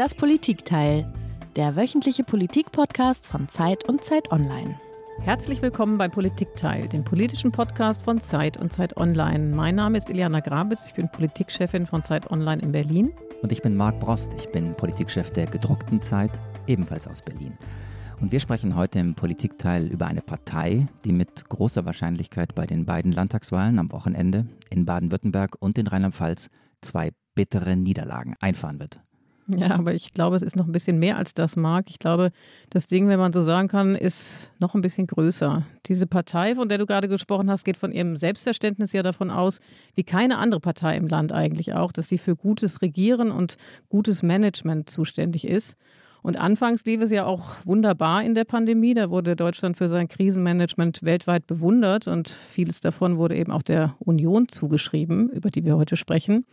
Das Politikteil, der wöchentliche Politikpodcast von Zeit und Zeit Online. Herzlich willkommen bei Politikteil, dem politischen Podcast von Zeit und Zeit Online. Mein Name ist Iliana Grabitz, ich bin Politikchefin von Zeit Online in Berlin. Und ich bin Marc Brost, ich bin Politikchef der gedruckten Zeit, ebenfalls aus Berlin. Und wir sprechen heute im Politikteil über eine Partei, die mit großer Wahrscheinlichkeit bei den beiden Landtagswahlen am Wochenende in Baden-Württemberg und in Rheinland-Pfalz zwei bittere Niederlagen einfahren wird. Ja, aber ich glaube, es ist noch ein bisschen mehr als das, Marc. Ich glaube, das Ding, wenn man so sagen kann, ist noch ein bisschen größer. Diese Partei, von der du gerade gesprochen hast, geht von ihrem Selbstverständnis ja davon aus, wie keine andere Partei im Land eigentlich auch, dass sie für gutes Regieren und gutes Management zuständig ist. Und anfangs lief es ja auch wunderbar in der Pandemie. Da wurde Deutschland für sein Krisenmanagement weltweit bewundert und vieles davon wurde eben auch der Union zugeschrieben, über die wir heute sprechen.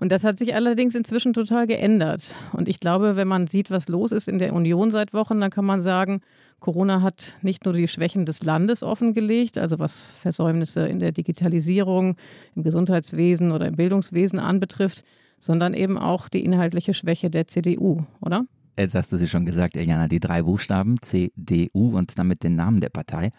Und das hat sich allerdings inzwischen total geändert. Und ich glaube, wenn man sieht, was los ist in der Union seit Wochen, dann kann man sagen, Corona hat nicht nur die Schwächen des Landes offengelegt, also was Versäumnisse in der Digitalisierung, im Gesundheitswesen oder im Bildungswesen anbetrifft, sondern eben auch die inhaltliche Schwäche der CDU, oder? Jetzt hast du sie schon gesagt, Eliana, die drei Buchstaben CDU und damit den Namen der Partei,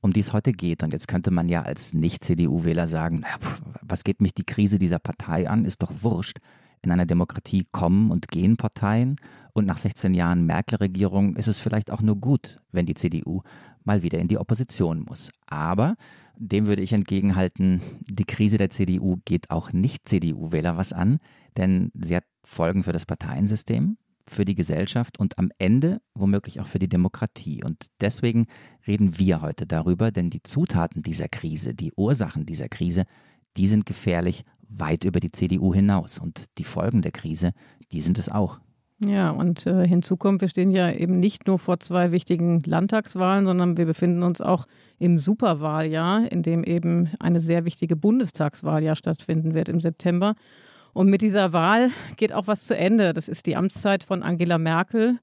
um die es heute geht. Und jetzt könnte man ja als Nicht-CDU-Wähler sagen, naja, was geht mich die Krise dieser Partei an? Ist doch wurscht. In einer Demokratie kommen und gehen Parteien. Und nach 16 Jahren Merkel-Regierung ist es vielleicht auch nur gut, wenn die CDU mal wieder in die Opposition muss. Aber dem würde ich entgegenhalten, die Krise der CDU geht auch Nicht-CDU-Wähler was an, denn sie hat Folgen für das Parteiensystem, für die Gesellschaft und am Ende womöglich auch für die Demokratie. Und deswegen reden wir heute darüber, denn die Zutaten dieser Krise, die Ursachen dieser Krise, die sind gefährlich weit über die CDU hinaus. Und die Folgen der Krise, die sind es auch. Ja, und äh, hinzu kommt, wir stehen ja eben nicht nur vor zwei wichtigen Landtagswahlen, sondern wir befinden uns auch im Superwahljahr, in dem eben eine sehr wichtige Bundestagswahl ja stattfinden wird im September. Und mit dieser Wahl geht auch was zu Ende. Das ist die Amtszeit von Angela Merkel,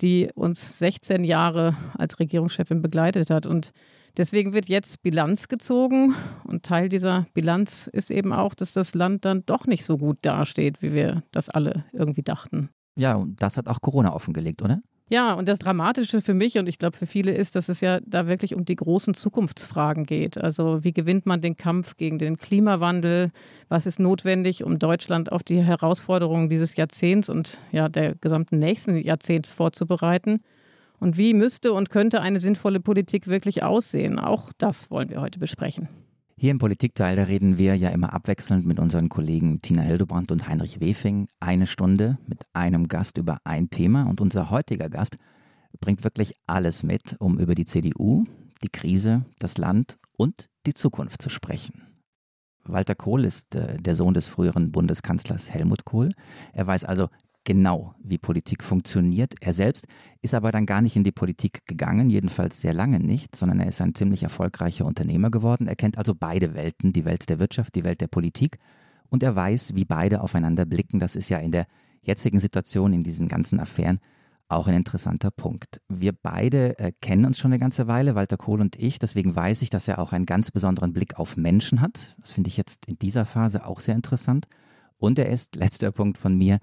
die uns 16 Jahre als Regierungschefin begleitet hat. Und deswegen wird jetzt Bilanz gezogen. Und Teil dieser Bilanz ist eben auch, dass das Land dann doch nicht so gut dasteht, wie wir das alle irgendwie dachten. Ja, und das hat auch Corona offengelegt, oder? Ja, und das Dramatische für mich und ich glaube für viele ist, dass es ja da wirklich um die großen Zukunftsfragen geht. Also wie gewinnt man den Kampf gegen den Klimawandel? Was ist notwendig, um Deutschland auf die Herausforderungen dieses Jahrzehnts und ja der gesamten nächsten Jahrzehnt vorzubereiten? Und wie müsste und könnte eine sinnvolle Politik wirklich aussehen? Auch das wollen wir heute besprechen. Hier im Politikteil, da reden wir ja immer abwechselnd mit unseren Kollegen Tina Hildebrand und Heinrich Wefing eine Stunde mit einem Gast über ein Thema. Und unser heutiger Gast bringt wirklich alles mit, um über die CDU, die Krise, das Land und die Zukunft zu sprechen. Walter Kohl ist äh, der Sohn des früheren Bundeskanzlers Helmut Kohl. Er weiß also genau, wie Politik funktioniert. Er selbst ist aber dann gar nicht in die Politik gegangen, jedenfalls sehr lange nicht, sondern er ist ein ziemlich erfolgreicher Unternehmer geworden. Er kennt also beide Welten, die Welt der Wirtschaft, die Welt der Politik. Und er weiß, wie beide aufeinander blicken. Das ist ja in der jetzigen Situation, in diesen ganzen Affären, auch ein interessanter Punkt. Wir beide äh, kennen uns schon eine ganze Weile, Walter Kohl und ich. Deswegen weiß ich, dass er auch einen ganz besonderen Blick auf Menschen hat. Das finde ich jetzt in dieser Phase auch sehr interessant. Und er ist, letzter Punkt von mir,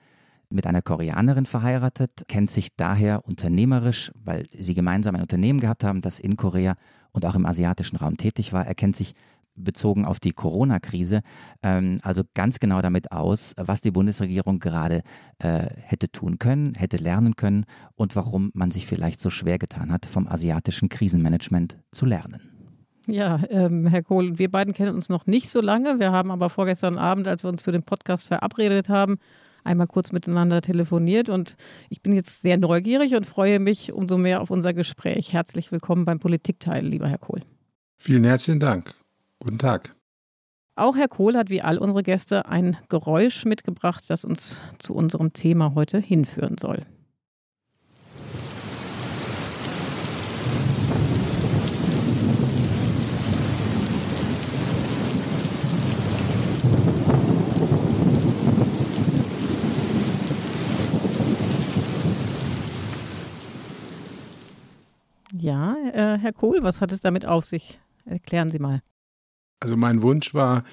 mit einer Koreanerin verheiratet, kennt sich daher unternehmerisch, weil sie gemeinsam ein Unternehmen gehabt haben, das in Korea und auch im asiatischen Raum tätig war. Er kennt sich bezogen auf die Corona-Krise, ähm, also ganz genau damit aus, was die Bundesregierung gerade äh, hätte tun können, hätte lernen können und warum man sich vielleicht so schwer getan hat, vom asiatischen Krisenmanagement zu lernen. Ja, ähm, Herr Kohl, wir beiden kennen uns noch nicht so lange. Wir haben aber vorgestern Abend, als wir uns für den Podcast verabredet haben, einmal kurz miteinander telefoniert und ich bin jetzt sehr neugierig und freue mich umso mehr auf unser Gespräch. Herzlich willkommen beim Politikteil, lieber Herr Kohl. Vielen herzlichen Dank. Guten Tag. Auch Herr Kohl hat wie all unsere Gäste ein Geräusch mitgebracht, das uns zu unserem Thema heute hinführen soll. Ja, äh, Herr Kohl, was hat es damit auf sich? Erklären Sie mal. Also mein Wunsch war,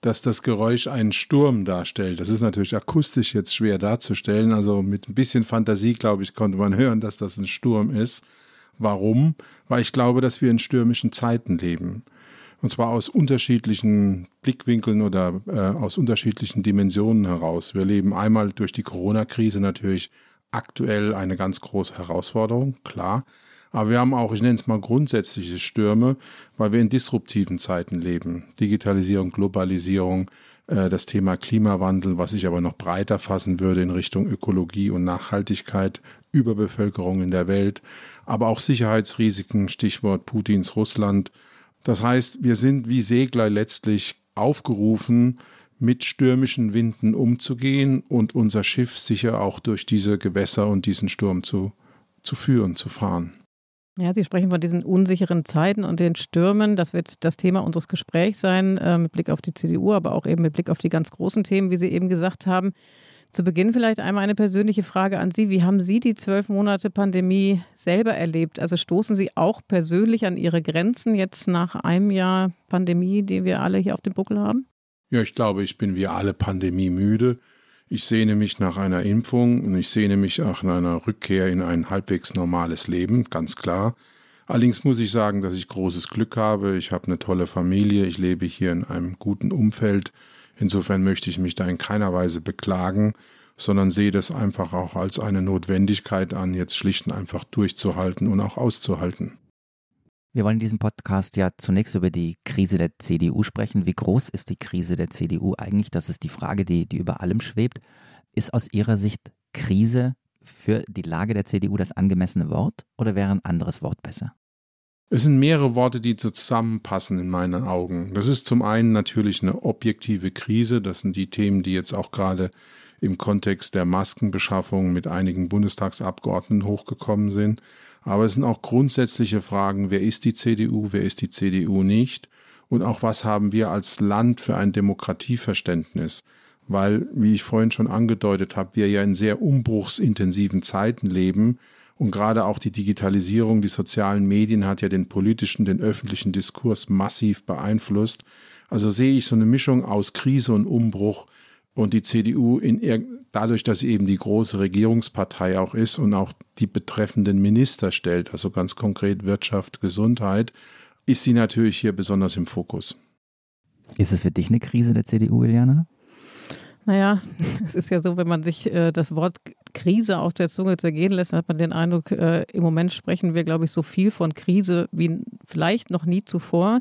dass das Geräusch einen Sturm darstellt. Das ist natürlich akustisch jetzt schwer darzustellen. Also mit ein bisschen Fantasie, glaube ich, konnte man hören, dass das ein Sturm ist. Warum? Weil ich glaube, dass wir in stürmischen Zeiten leben. Und zwar aus unterschiedlichen Blickwinkeln oder äh, aus unterschiedlichen Dimensionen heraus. Wir leben einmal durch die Corona-Krise natürlich aktuell eine ganz große Herausforderung, klar. Aber wir haben auch, ich nenne es mal grundsätzliche Stürme, weil wir in disruptiven Zeiten leben. Digitalisierung, Globalisierung, äh, das Thema Klimawandel, was ich aber noch breiter fassen würde in Richtung Ökologie und Nachhaltigkeit, Überbevölkerung in der Welt, aber auch Sicherheitsrisiken, Stichwort Putins Russland. Das heißt, wir sind wie Segler letztlich aufgerufen, mit stürmischen Winden umzugehen und unser Schiff sicher auch durch diese Gewässer und diesen Sturm zu, zu führen, zu fahren. Ja, Sie sprechen von diesen unsicheren Zeiten und den Stürmen. Das wird das Thema unseres Gesprächs sein, äh, mit Blick auf die CDU, aber auch eben mit Blick auf die ganz großen Themen, wie Sie eben gesagt haben. Zu Beginn vielleicht einmal eine persönliche Frage an Sie. Wie haben Sie die zwölf Monate Pandemie selber erlebt? Also stoßen Sie auch persönlich an Ihre Grenzen jetzt nach einem Jahr Pandemie, die wir alle hier auf dem Buckel haben? Ja, ich glaube, ich bin wie alle Pandemie müde. Ich sehne mich nach einer Impfung und ich sehne mich auch nach einer Rückkehr in ein halbwegs normales Leben, ganz klar. Allerdings muss ich sagen, dass ich großes Glück habe. Ich habe eine tolle Familie, ich lebe hier in einem guten Umfeld. Insofern möchte ich mich da in keiner Weise beklagen, sondern sehe das einfach auch als eine Notwendigkeit an, jetzt schlicht und einfach durchzuhalten und auch auszuhalten. Wir wollen in diesem Podcast ja zunächst über die Krise der CDU sprechen. Wie groß ist die Krise der CDU eigentlich? Das ist die Frage, die, die über allem schwebt. Ist aus Ihrer Sicht Krise für die Lage der CDU das angemessene Wort oder wäre ein anderes Wort besser? Es sind mehrere Worte, die zusammenpassen in meinen Augen. Das ist zum einen natürlich eine objektive Krise. Das sind die Themen, die jetzt auch gerade im Kontext der Maskenbeschaffung mit einigen Bundestagsabgeordneten hochgekommen sind. Aber es sind auch grundsätzliche Fragen, wer ist die CDU, wer ist die CDU nicht und auch was haben wir als Land für ein Demokratieverständnis. Weil, wie ich vorhin schon angedeutet habe, wir ja in sehr umbruchsintensiven Zeiten leben und gerade auch die Digitalisierung, die sozialen Medien hat ja den politischen, den öffentlichen Diskurs massiv beeinflusst. Also sehe ich so eine Mischung aus Krise und Umbruch und die CDU in dadurch, dass sie eben die große Regierungspartei auch ist und auch die betreffenden Minister stellt, also ganz konkret Wirtschaft, Gesundheit, ist sie natürlich hier besonders im Fokus. Ist es für dich eine Krise der CDU, Iliana? Naja, es ist ja so, wenn man sich äh, das Wort Krise auf der Zunge zergehen lässt, hat man den Eindruck, äh, im Moment sprechen wir, glaube ich, so viel von Krise wie vielleicht noch nie zuvor.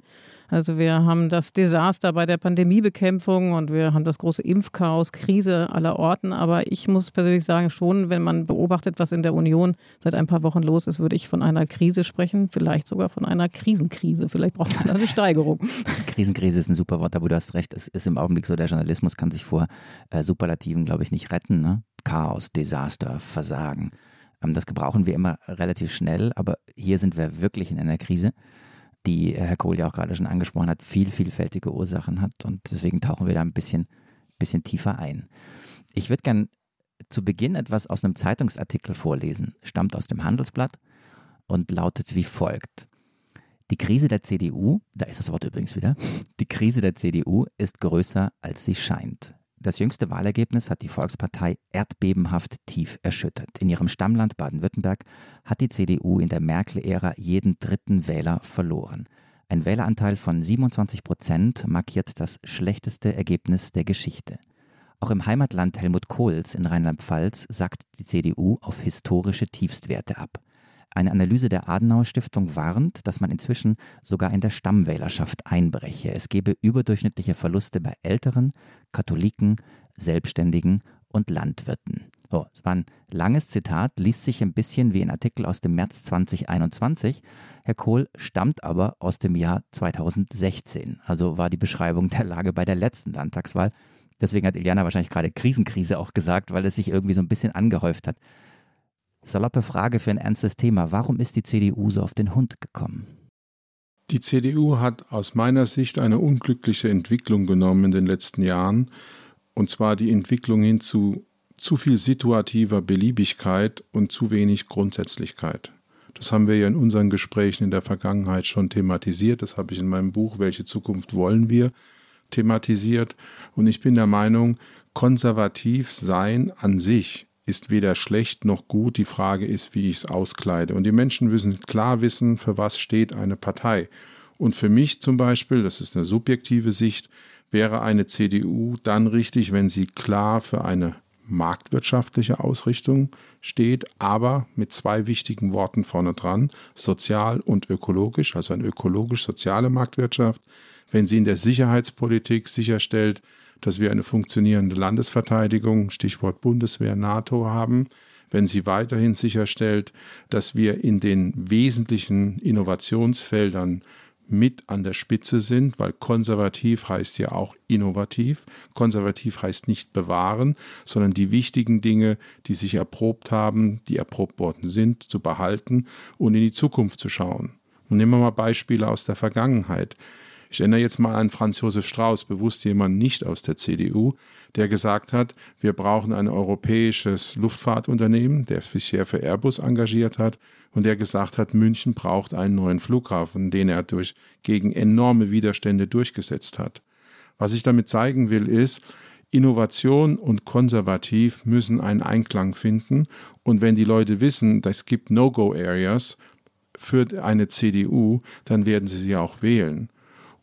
Also wir haben das Desaster bei der Pandemiebekämpfung und wir haben das große Impfchaos, Krise aller Orten. Aber ich muss persönlich sagen, schon, wenn man beobachtet, was in der Union seit ein paar Wochen los ist, würde ich von einer Krise sprechen, vielleicht sogar von einer Krisenkrise. Vielleicht braucht man eine Steigerung. Krisenkrise ist ein super Wort, aber du hast recht, es ist im Augenblick so, der Journalismus kann sich vor äh, Superlativen, glaube ich, nicht retten. Ne? Chaos, Desaster, Versagen. Ähm, das gebrauchen wir immer relativ schnell, aber hier sind wir wirklich in einer Krise die Herr Kohl ja auch gerade schon angesprochen hat, viel vielfältige Ursachen hat. Und deswegen tauchen wir da ein bisschen, bisschen tiefer ein. Ich würde gern zu Beginn etwas aus einem Zeitungsartikel vorlesen, stammt aus dem Handelsblatt und lautet wie folgt. Die Krise der CDU, da ist das Wort übrigens wieder, die Krise der CDU ist größer, als sie scheint. Das jüngste Wahlergebnis hat die Volkspartei erdbebenhaft tief erschüttert. In ihrem Stammland Baden-Württemberg hat die CDU in der Merkel-Ära jeden dritten Wähler verloren. Ein Wähleranteil von 27 Prozent markiert das schlechteste Ergebnis der Geschichte. Auch im Heimatland Helmut Kohls in Rheinland-Pfalz sackt die CDU auf historische Tiefstwerte ab. Eine Analyse der Adenauer Stiftung warnt, dass man inzwischen sogar in der Stammwählerschaft einbreche. Es gebe überdurchschnittliche Verluste bei Älteren, Katholiken, Selbstständigen und Landwirten. So, es war ein langes Zitat, liest sich ein bisschen wie ein Artikel aus dem März 2021. Herr Kohl stammt aber aus dem Jahr 2016, also war die Beschreibung der Lage bei der letzten Landtagswahl. Deswegen hat Iliana wahrscheinlich gerade Krisenkrise auch gesagt, weil es sich irgendwie so ein bisschen angehäuft hat. Saloppe Frage für ein ernstes Thema. Warum ist die CDU so auf den Hund gekommen? Die CDU hat aus meiner Sicht eine unglückliche Entwicklung genommen in den letzten Jahren, und zwar die Entwicklung hin zu zu viel situativer Beliebigkeit und zu wenig Grundsätzlichkeit. Das haben wir ja in unseren Gesprächen in der Vergangenheit schon thematisiert. Das habe ich in meinem Buch Welche Zukunft wollen wir thematisiert. Und ich bin der Meinung, konservativ sein an sich ist weder schlecht noch gut. Die Frage ist, wie ich es auskleide. Und die Menschen müssen klar wissen, für was steht eine Partei. Und für mich zum Beispiel, das ist eine subjektive Sicht, wäre eine CDU dann richtig, wenn sie klar für eine marktwirtschaftliche Ausrichtung steht, aber mit zwei wichtigen Worten vorne dran, sozial und ökologisch, also eine ökologisch-soziale Marktwirtschaft. Wenn sie in der Sicherheitspolitik sicherstellt, dass wir eine funktionierende Landesverteidigung, Stichwort Bundeswehr, NATO haben, wenn sie weiterhin sicherstellt, dass wir in den wesentlichen Innovationsfeldern mit an der Spitze sind, weil konservativ heißt ja auch innovativ. Konservativ heißt nicht bewahren, sondern die wichtigen Dinge, die sich erprobt haben, die erprobt worden sind, zu behalten und in die Zukunft zu schauen. Und nehmen wir mal Beispiele aus der Vergangenheit. Ich erinnere jetzt mal an Franz Josef Strauß, bewusst jemand nicht aus der CDU, der gesagt hat, wir brauchen ein europäisches Luftfahrtunternehmen, der sich sehr für Airbus engagiert hat und der gesagt hat, München braucht einen neuen Flughafen, den er durch gegen enorme Widerstände durchgesetzt hat. Was ich damit zeigen will, ist, Innovation und konservativ müssen einen Einklang finden. Und wenn die Leute wissen, es gibt No-Go-Areas für eine CDU, dann werden sie sie auch wählen.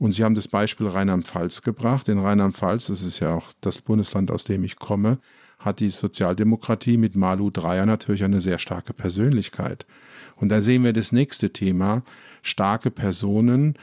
Und Sie haben das Beispiel Rheinland-Pfalz gebracht. In Rheinland-Pfalz, das ist ja auch das Bundesland, aus dem ich komme, hat die Sozialdemokratie mit Malu Dreyer natürlich eine sehr starke Persönlichkeit. Und da sehen wir das nächste Thema. Starke Personen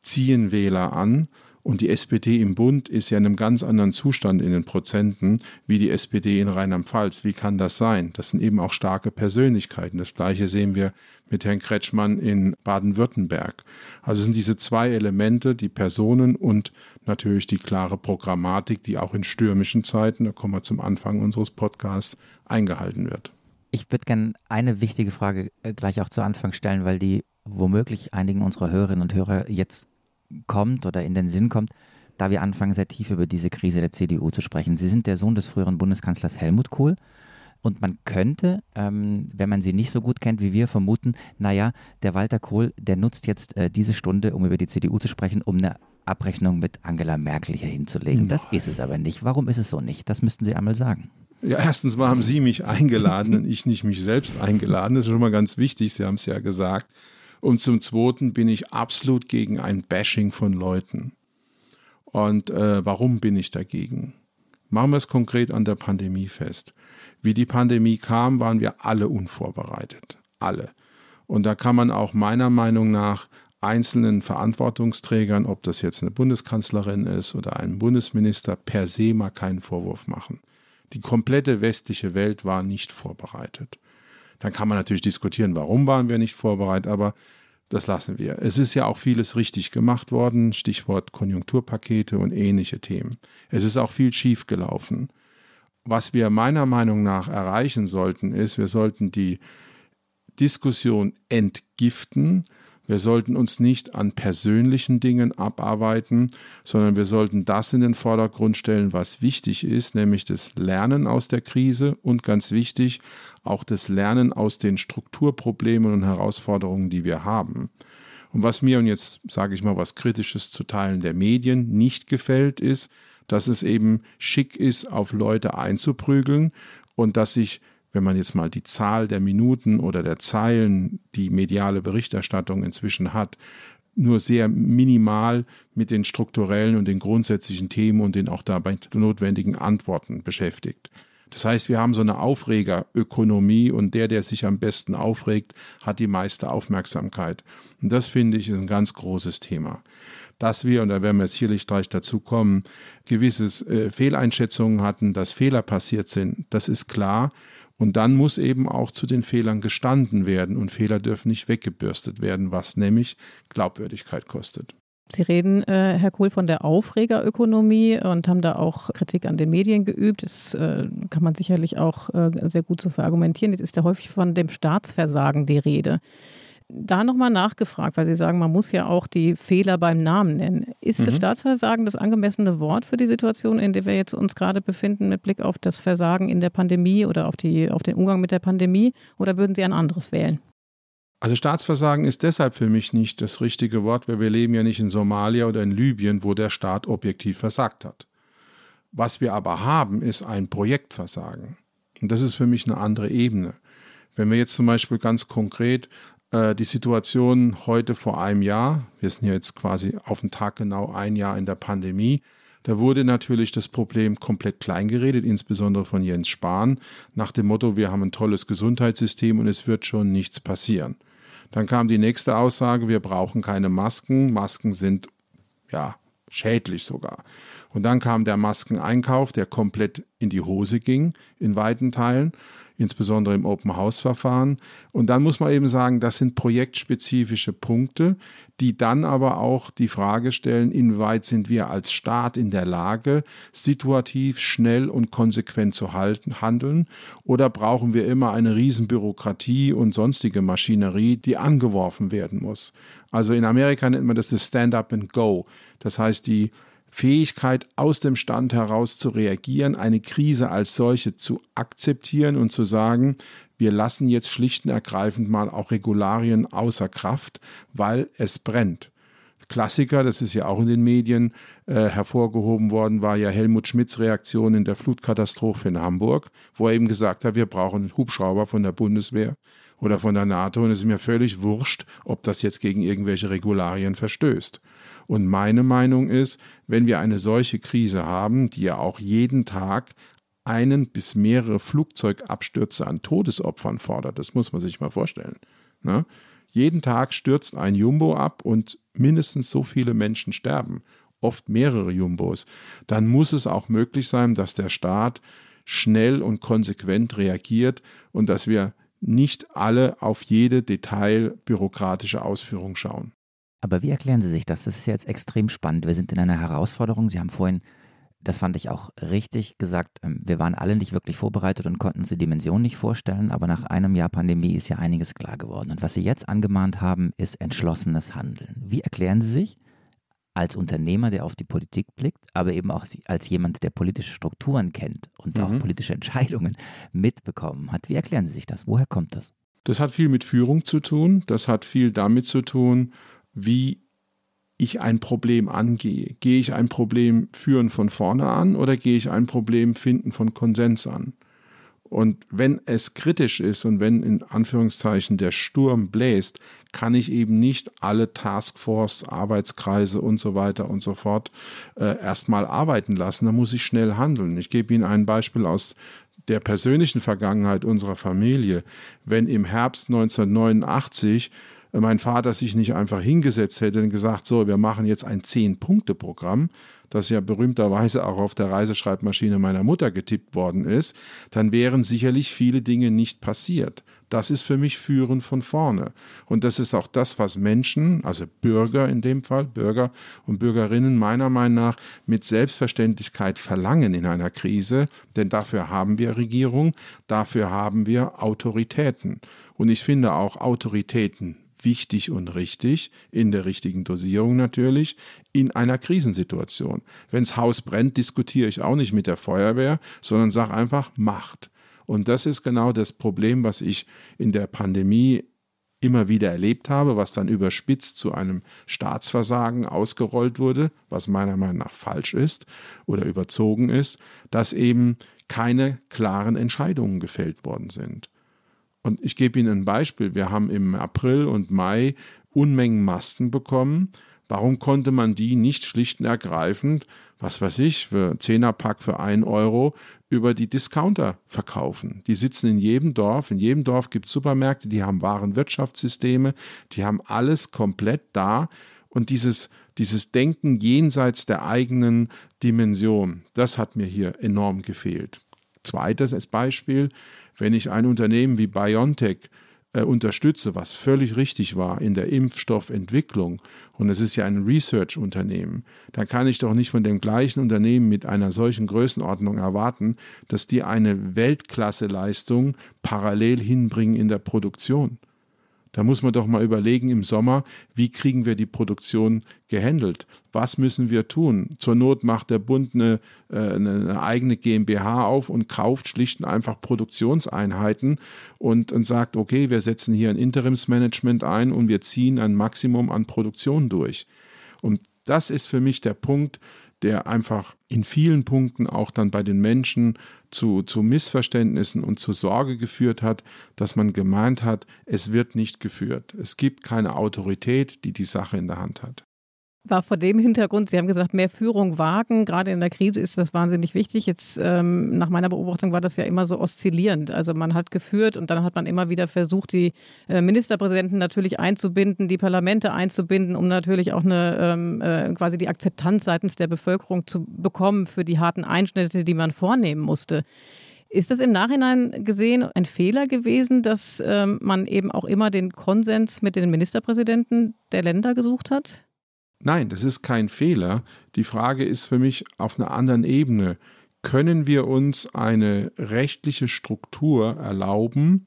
ziehen Wähler an und die SPD im Bund ist ja in einem ganz anderen Zustand in den Prozenten wie die SPD in Rheinland-Pfalz. Wie kann das sein? Das sind eben auch starke Persönlichkeiten. Das gleiche sehen wir mit Herrn Kretschmann in Baden-Württemberg. Also sind diese zwei Elemente, die Personen und natürlich die klare Programmatik, die auch in stürmischen Zeiten, da kommen wir zum Anfang unseres Podcasts, eingehalten wird. Ich würde gerne eine wichtige Frage äh, gleich auch zu Anfang stellen, weil die womöglich einigen unserer Hörerinnen und Hörer jetzt kommt oder in den Sinn kommt, da wir anfangen, sehr tief über diese Krise der CDU zu sprechen. Sie sind der Sohn des früheren Bundeskanzlers Helmut Kohl. Und man könnte, ähm, wenn man sie nicht so gut kennt wie wir, vermuten, naja, der Walter Kohl, der nutzt jetzt äh, diese Stunde, um über die CDU zu sprechen, um eine Abrechnung mit Angela Merkel hier hinzulegen. Das ist es aber nicht. Warum ist es so nicht? Das müssten Sie einmal sagen. Ja, erstens mal haben Sie mich eingeladen und ich nicht mich selbst eingeladen. Das ist schon mal ganz wichtig. Sie haben es ja gesagt. Und zum Zweiten bin ich absolut gegen ein Bashing von Leuten. Und äh, warum bin ich dagegen? Machen wir es konkret an der Pandemie fest. Wie die Pandemie kam, waren wir alle unvorbereitet. Alle. Und da kann man auch meiner Meinung nach einzelnen Verantwortungsträgern, ob das jetzt eine Bundeskanzlerin ist oder ein Bundesminister, per se mal keinen Vorwurf machen. Die komplette westliche Welt war nicht vorbereitet. Dann kann man natürlich diskutieren, warum waren wir nicht vorbereitet, aber das lassen wir. Es ist ja auch vieles richtig gemacht worden, Stichwort Konjunkturpakete und ähnliche Themen. Es ist auch viel schief gelaufen. Was wir meiner Meinung nach erreichen sollten, ist, wir sollten die Diskussion entgiften wir sollten uns nicht an persönlichen Dingen abarbeiten, sondern wir sollten das in den Vordergrund stellen, was wichtig ist, nämlich das Lernen aus der Krise und ganz wichtig auch das Lernen aus den Strukturproblemen und Herausforderungen, die wir haben. Und was mir, und jetzt sage ich mal was Kritisches zu Teilen der Medien, nicht gefällt, ist, dass es eben schick ist, auf Leute einzuprügeln und dass sich wenn man jetzt mal die Zahl der Minuten oder der Zeilen, die mediale Berichterstattung inzwischen hat, nur sehr minimal mit den strukturellen und den grundsätzlichen Themen und den auch dabei notwendigen Antworten beschäftigt. Das heißt, wir haben so eine Aufregerökonomie und der, der sich am besten aufregt, hat die meiste Aufmerksamkeit. Und das finde ich ist ein ganz großes Thema. Dass wir, und da werden wir jetzt sicherlich gleich dazu kommen, gewisse äh, Fehleinschätzungen hatten, dass Fehler passiert sind, das ist klar. Und dann muss eben auch zu den Fehlern gestanden werden und Fehler dürfen nicht weggebürstet werden, was nämlich Glaubwürdigkeit kostet. Sie reden, äh, Herr Kohl, von der Aufregerökonomie und haben da auch Kritik an den Medien geübt. Das äh, kann man sicherlich auch äh, sehr gut so verargumentieren. Jetzt ist ja häufig von dem Staatsversagen die Rede da nochmal nachgefragt, weil Sie sagen, man muss ja auch die Fehler beim Namen nennen. Ist mhm. Staatsversagen das angemessene Wort für die Situation, in der wir jetzt uns gerade befinden, mit Blick auf das Versagen in der Pandemie oder auf, die, auf den Umgang mit der Pandemie? Oder würden Sie ein anderes wählen? Also Staatsversagen ist deshalb für mich nicht das richtige Wort, weil wir leben ja nicht in Somalia oder in Libyen, wo der Staat objektiv versagt hat. Was wir aber haben, ist ein Projektversagen. Und das ist für mich eine andere Ebene. Wenn wir jetzt zum Beispiel ganz konkret äh, die Situation heute vor einem Jahr, wir sind ja jetzt quasi auf den Tag genau ein Jahr in der Pandemie, da wurde natürlich das Problem komplett kleingeredet, insbesondere von Jens Spahn, nach dem Motto, wir haben ein tolles Gesundheitssystem und es wird schon nichts passieren. Dann kam die nächste Aussage, wir brauchen keine Masken, Masken sind ja schädlich sogar. Und dann kam der Maskeneinkauf, der komplett in die Hose ging in weiten Teilen insbesondere im Open-House-Verfahren. Und dann muss man eben sagen, das sind projektspezifische Punkte, die dann aber auch die Frage stellen, inwieweit sind wir als Staat in der Lage, situativ, schnell und konsequent zu halten, handeln oder brauchen wir immer eine Riesenbürokratie und sonstige Maschinerie, die angeworfen werden muss. Also in Amerika nennt man das das Stand-up and Go. Das heißt, die Fähigkeit, aus dem Stand heraus zu reagieren, eine Krise als solche zu akzeptieren und zu sagen, wir lassen jetzt schlicht und ergreifend mal auch Regularien außer Kraft, weil es brennt. Klassiker, das ist ja auch in den Medien äh, hervorgehoben worden, war ja Helmut Schmidts Reaktion in der Flutkatastrophe in Hamburg, wo er eben gesagt hat, wir brauchen Hubschrauber von der Bundeswehr oder von der NATO und es ist mir völlig wurscht, ob das jetzt gegen irgendwelche Regularien verstößt. Und meine Meinung ist, wenn wir eine solche Krise haben, die ja auch jeden Tag einen bis mehrere Flugzeugabstürze an Todesopfern fordert, das muss man sich mal vorstellen. Ne? Jeden Tag stürzt ein Jumbo ab und mindestens so viele Menschen sterben, oft mehrere Jumbos. Dann muss es auch möglich sein, dass der Staat schnell und konsequent reagiert und dass wir nicht alle auf jede detailbürokratische Ausführung schauen. Aber wie erklären Sie sich das? Das ist jetzt extrem spannend. Wir sind in einer Herausforderung. Sie haben vorhin, das fand ich auch richtig gesagt, ähm, wir waren alle nicht wirklich vorbereitet und konnten uns die Dimension nicht vorstellen. Aber nach einem Jahr Pandemie ist ja einiges klar geworden. Und was Sie jetzt angemahnt haben, ist entschlossenes Handeln. Wie erklären Sie sich als Unternehmer, der auf die Politik blickt, aber eben auch als jemand, der politische Strukturen kennt und mhm. auch politische Entscheidungen mitbekommen hat? Wie erklären Sie sich das? Woher kommt das? Das hat viel mit Führung zu tun. Das hat viel damit zu tun, wie ich ein Problem angehe. Gehe ich ein Problem führen von vorne an oder gehe ich ein Problem finden von Konsens an? Und wenn es kritisch ist und wenn in Anführungszeichen der Sturm bläst, kann ich eben nicht alle Taskforce, Arbeitskreise und so weiter und so fort äh, erstmal arbeiten lassen. Da muss ich schnell handeln. Ich gebe Ihnen ein Beispiel aus der persönlichen Vergangenheit unserer Familie. Wenn im Herbst 1989 wenn mein Vater sich nicht einfach hingesetzt hätte und gesagt, so, wir machen jetzt ein Zehn-Punkte-Programm, das ja berühmterweise auch auf der Reiseschreibmaschine meiner Mutter getippt worden ist, dann wären sicherlich viele Dinge nicht passiert. Das ist für mich Führen von vorne. Und das ist auch das, was Menschen, also Bürger in dem Fall, Bürger und Bürgerinnen meiner Meinung nach mit Selbstverständlichkeit verlangen in einer Krise. Denn dafür haben wir Regierung, dafür haben wir Autoritäten. Und ich finde auch Autoritäten wichtig und richtig, in der richtigen Dosierung natürlich, in einer Krisensituation. Wenns Haus brennt, diskutiere ich auch nicht mit der Feuerwehr, sondern sage einfach, macht. Und das ist genau das Problem, was ich in der Pandemie immer wieder erlebt habe, was dann überspitzt zu einem Staatsversagen ausgerollt wurde, was meiner Meinung nach falsch ist oder überzogen ist, dass eben keine klaren Entscheidungen gefällt worden sind. Und ich gebe Ihnen ein Beispiel. Wir haben im April und Mai Unmengen Masten bekommen. Warum konnte man die nicht schlicht und ergreifend, was weiß ich, für Zehnerpack für ein Euro über die Discounter verkaufen? Die sitzen in jedem Dorf. In jedem Dorf gibt es Supermärkte, die haben Warenwirtschaftssysteme, die haben alles komplett da. Und dieses, dieses Denken jenseits der eigenen Dimension, das hat mir hier enorm gefehlt. Zweites Beispiel, wenn ich ein Unternehmen wie BioNTech äh, unterstütze, was völlig richtig war in der Impfstoffentwicklung, und es ist ja ein Research-Unternehmen, dann kann ich doch nicht von dem gleichen Unternehmen mit einer solchen Größenordnung erwarten, dass die eine Weltklasse-Leistung parallel hinbringen in der Produktion. Da muss man doch mal überlegen im Sommer, wie kriegen wir die Produktion gehandelt? Was müssen wir tun? Zur Not macht der Bund eine, äh, eine eigene GmbH auf und kauft schlicht und einfach Produktionseinheiten und, und sagt, okay, wir setzen hier ein Interimsmanagement ein und wir ziehen ein Maximum an Produktion durch. Und das ist für mich der Punkt, der einfach in vielen Punkten auch dann bei den Menschen zu, zu Missverständnissen und zu Sorge geführt hat, dass man gemeint hat, es wird nicht geführt. Es gibt keine Autorität, die die Sache in der Hand hat war vor dem Hintergrund, Sie haben gesagt, mehr Führung wagen. Gerade in der Krise ist das wahnsinnig wichtig. Jetzt ähm, nach meiner Beobachtung war das ja immer so oszillierend. Also man hat geführt und dann hat man immer wieder versucht, die äh, Ministerpräsidenten natürlich einzubinden, die Parlamente einzubinden, um natürlich auch eine ähm, äh, quasi die Akzeptanz seitens der Bevölkerung zu bekommen für die harten Einschnitte, die man vornehmen musste. Ist das im Nachhinein gesehen ein Fehler gewesen, dass ähm, man eben auch immer den Konsens mit den Ministerpräsidenten der Länder gesucht hat? Nein, das ist kein Fehler. Die Frage ist für mich auf einer anderen Ebene. Können wir uns eine rechtliche Struktur erlauben,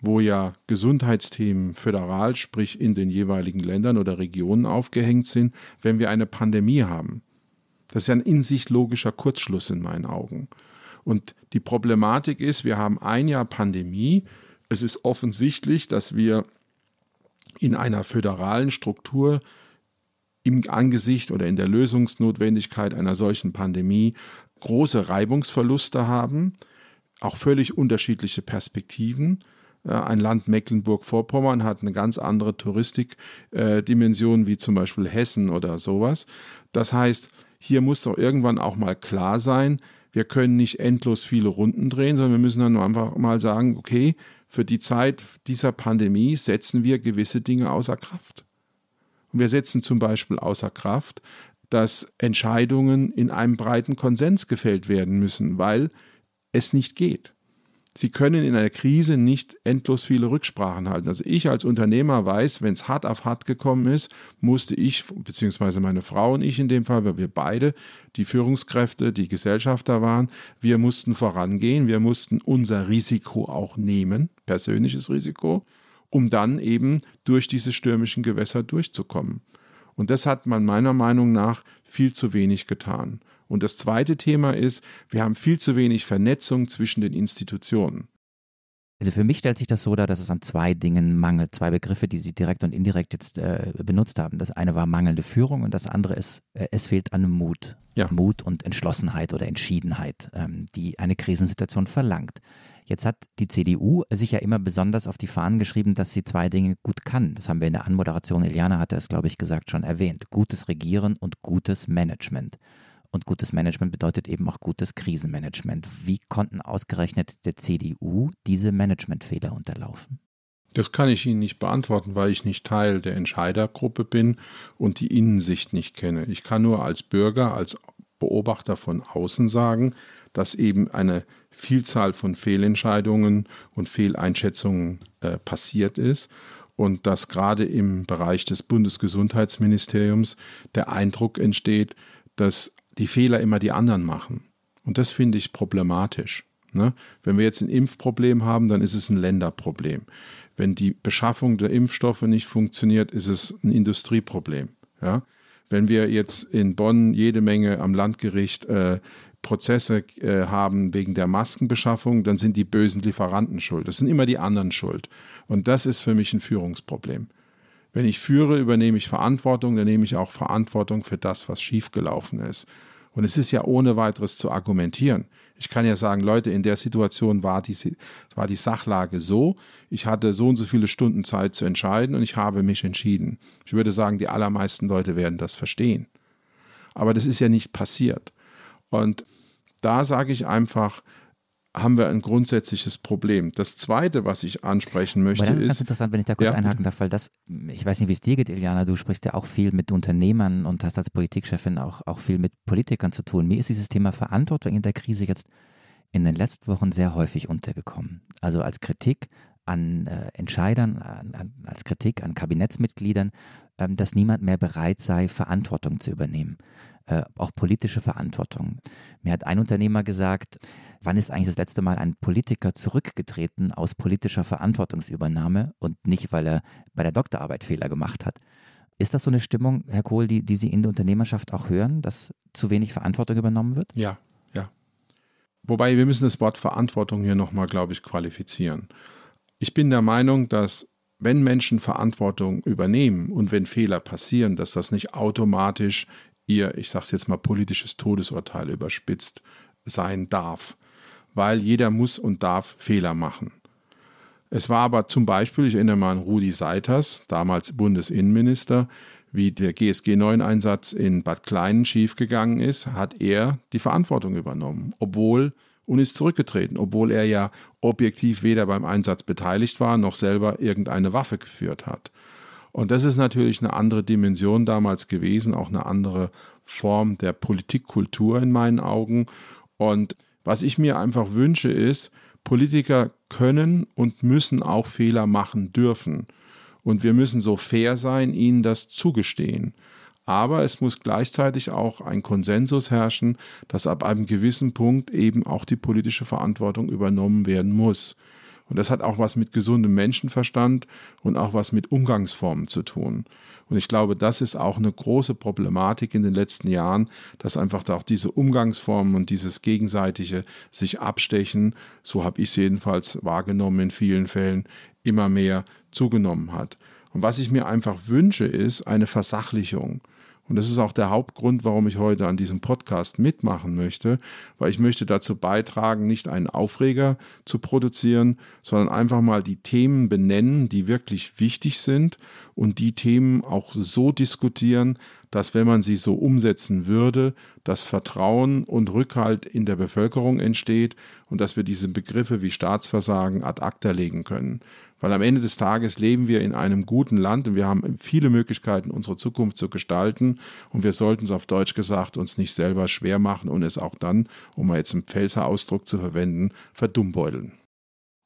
wo ja Gesundheitsthemen föderal, sprich in den jeweiligen Ländern oder Regionen aufgehängt sind, wenn wir eine Pandemie haben? Das ist ein in sich logischer Kurzschluss in meinen Augen. Und die Problematik ist, wir haben ein Jahr Pandemie. Es ist offensichtlich, dass wir in einer föderalen Struktur im Angesicht oder in der Lösungsnotwendigkeit einer solchen Pandemie große Reibungsverluste haben, auch völlig unterschiedliche Perspektiven. Ein Land Mecklenburg-Vorpommern hat eine ganz andere Touristikdimension wie zum Beispiel Hessen oder sowas. Das heißt, hier muss doch irgendwann auch mal klar sein, wir können nicht endlos viele Runden drehen, sondern wir müssen dann einfach mal sagen, okay, für die Zeit dieser Pandemie setzen wir gewisse Dinge außer Kraft. Wir setzen zum Beispiel außer Kraft, dass Entscheidungen in einem breiten Konsens gefällt werden müssen, weil es nicht geht. Sie können in einer Krise nicht endlos viele Rücksprachen halten. Also ich als Unternehmer weiß, wenn es hart auf hart gekommen ist, musste ich, beziehungsweise meine Frau und ich in dem Fall, weil wir beide die Führungskräfte, die Gesellschafter waren, wir mussten vorangehen, wir mussten unser Risiko auch nehmen, persönliches Risiko um dann eben durch diese stürmischen Gewässer durchzukommen. Und das hat man meiner Meinung nach viel zu wenig getan. Und das zweite Thema ist, wir haben viel zu wenig Vernetzung zwischen den Institutionen. Also für mich stellt sich das so dar, dass es an zwei Dingen mangelt. Zwei Begriffe, die Sie direkt und indirekt jetzt äh, benutzt haben. Das eine war mangelnde Führung und das andere ist, äh, es fehlt an Mut. Ja. Mut und Entschlossenheit oder Entschiedenheit, ähm, die eine Krisensituation verlangt. Jetzt hat die CDU sich ja immer besonders auf die Fahnen geschrieben, dass sie zwei Dinge gut kann. Das haben wir in der Anmoderation, Eliana hatte es, glaube ich, gesagt, schon erwähnt. Gutes Regieren und gutes Management. Und gutes Management bedeutet eben auch gutes Krisenmanagement. Wie konnten ausgerechnet der CDU diese Managementfehler unterlaufen? Das kann ich Ihnen nicht beantworten, weil ich nicht Teil der Entscheidergruppe bin und die Innensicht nicht kenne. Ich kann nur als Bürger, als Beobachter von außen sagen, dass eben eine Vielzahl von Fehlentscheidungen und Fehleinschätzungen äh, passiert ist und dass gerade im Bereich des Bundesgesundheitsministeriums der Eindruck entsteht, dass die Fehler immer die anderen machen. Und das finde ich problematisch. Ne? Wenn wir jetzt ein Impfproblem haben, dann ist es ein Länderproblem. Wenn die Beschaffung der Impfstoffe nicht funktioniert, ist es ein Industrieproblem. Ja? Wenn wir jetzt in Bonn jede Menge am Landgericht äh, Prozesse äh, haben wegen der Maskenbeschaffung, dann sind die bösen Lieferanten schuld. Das sind immer die anderen schuld. Und das ist für mich ein Führungsproblem. Wenn ich führe, übernehme ich Verantwortung, dann nehme ich auch Verantwortung für das, was schiefgelaufen ist. Und es ist ja ohne weiteres zu argumentieren. Ich kann ja sagen, Leute, in der Situation war die, war die Sachlage so, ich hatte so und so viele Stunden Zeit zu entscheiden und ich habe mich entschieden. Ich würde sagen, die allermeisten Leute werden das verstehen. Aber das ist ja nicht passiert. Und da sage ich einfach, haben wir ein grundsätzliches Problem. Das Zweite, was ich ansprechen möchte, Aber das ist... ganz interessant, wenn ich da kurz ja. einhaken darf, weil das, ich weiß nicht, wie es dir geht, Iliana, du sprichst ja auch viel mit Unternehmern und hast als Politikchefin auch, auch viel mit Politikern zu tun. Mir ist dieses Thema Verantwortung in der Krise jetzt in den letzten Wochen sehr häufig untergekommen. Also als Kritik an äh, Entscheidern, an, an, als Kritik an Kabinettsmitgliedern, ähm, dass niemand mehr bereit sei, Verantwortung zu übernehmen. Äh, auch politische Verantwortung. Mir hat ein Unternehmer gesagt, wann ist eigentlich das letzte Mal ein Politiker zurückgetreten aus politischer Verantwortungsübernahme und nicht, weil er bei der Doktorarbeit Fehler gemacht hat. Ist das so eine Stimmung, Herr Kohl, die, die Sie in der Unternehmerschaft auch hören, dass zu wenig Verantwortung übernommen wird? Ja, ja. Wobei wir müssen das Wort Verantwortung hier nochmal, glaube ich, qualifizieren. Ich bin der Meinung, dass wenn Menschen Verantwortung übernehmen und wenn Fehler passieren, dass das nicht automatisch ihr, ich sage es jetzt mal, politisches Todesurteil überspitzt sein darf, weil jeder muss und darf Fehler machen. Es war aber zum Beispiel, ich erinnere mal an Rudi Seiters, damals Bundesinnenminister, wie der GSG 9-Einsatz in Bad Kleinen schiefgegangen ist, hat er die Verantwortung übernommen, obwohl und ist zurückgetreten, obwohl er ja objektiv weder beim Einsatz beteiligt war noch selber irgendeine Waffe geführt hat. Und das ist natürlich eine andere Dimension damals gewesen, auch eine andere Form der Politikkultur in meinen Augen. Und was ich mir einfach wünsche, ist, Politiker können und müssen auch Fehler machen dürfen. Und wir müssen so fair sein, ihnen das zugestehen. Aber es muss gleichzeitig auch ein Konsensus herrschen, dass ab einem gewissen Punkt eben auch die politische Verantwortung übernommen werden muss. Und das hat auch was mit gesundem Menschenverstand und auch was mit Umgangsformen zu tun. Und ich glaube, das ist auch eine große Problematik in den letzten Jahren, dass einfach auch diese Umgangsformen und dieses gegenseitige sich abstechen, so habe ich es jedenfalls wahrgenommen in vielen Fällen, immer mehr zugenommen hat. Und was ich mir einfach wünsche, ist eine Versachlichung. Und das ist auch der Hauptgrund, warum ich heute an diesem Podcast mitmachen möchte, weil ich möchte dazu beitragen, nicht einen Aufreger zu produzieren, sondern einfach mal die Themen benennen, die wirklich wichtig sind und die Themen auch so diskutieren, dass wenn man sie so umsetzen würde, das Vertrauen und Rückhalt in der Bevölkerung entsteht und dass wir diese Begriffe wie Staatsversagen ad acta legen können. Weil am Ende des Tages leben wir in einem guten Land und wir haben viele Möglichkeiten, unsere Zukunft zu gestalten. Und wir sollten es auf Deutsch gesagt uns nicht selber schwer machen und es auch dann, um mal jetzt einen Pfälzer Ausdruck zu verwenden, verdummbeuteln.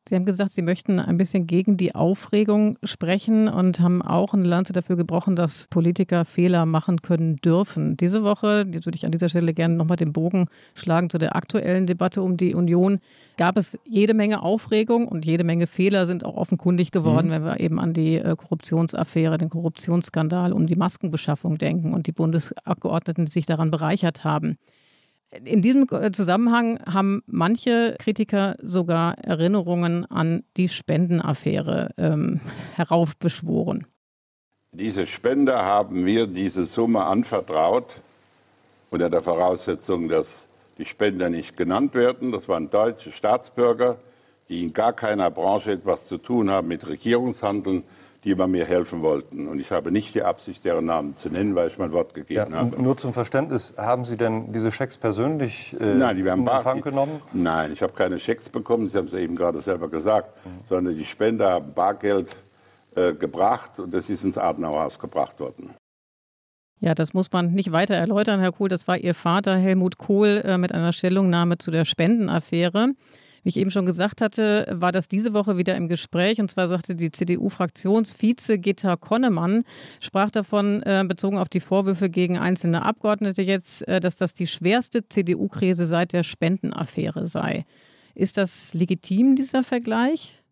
Sie haben gesagt, Sie möchten ein bisschen gegen die Aufregung sprechen und haben auch eine Lanze dafür gebrochen, dass Politiker Fehler machen können dürfen. Diese Woche, jetzt würde ich an dieser Stelle gerne nochmal den Bogen schlagen zu der aktuellen Debatte um die Union, gab es jede Menge Aufregung und jede Menge Fehler sind auch offenkundig geworden, mhm. wenn wir eben an die äh, Korruptionsaffäre, den Korruptionsskandal um die Maskenbeschaffung denken und die Bundesabgeordneten, die sich daran bereichert haben. In diesem Zusammenhang haben manche Kritiker sogar Erinnerungen an die Spendenaffäre ähm, heraufbeschworen. Diese Spender haben mir diese Summe anvertraut, unter der Voraussetzung, dass die Spender nicht genannt werden. Das waren deutsche Staatsbürger, die in gar keiner Branche etwas zu tun haben mit Regierungshandeln, die bei mir helfen wollten. Und ich habe nicht die Absicht, deren Namen zu nennen, weil ich mein Wort gegeben ja, habe. Nur zum Verständnis, haben Sie denn diese Schecks persönlich äh, Nein, die haben in Empfang genommen? Nein, ich habe keine Schecks bekommen, Sie haben es eben gerade selber gesagt, mhm. sondern die Spender haben Bargeld äh, gebracht und das ist ins Adenauerhaus gebracht worden. Ja, das muss man nicht weiter erläutern, Herr Kohl. Das war Ihr Vater Helmut Kohl äh, mit einer Stellungnahme zu der Spendenaffäre. Wie ich eben schon gesagt hatte, war das diese Woche wieder im Gespräch. Und zwar sagte die CDU-Fraktionsvize Gitta Konnemann, sprach davon, äh, bezogen auf die Vorwürfe gegen einzelne Abgeordnete jetzt, äh, dass das die schwerste CDU-Krise seit der Spendenaffäre sei. Ist das legitim, dieser Vergleich?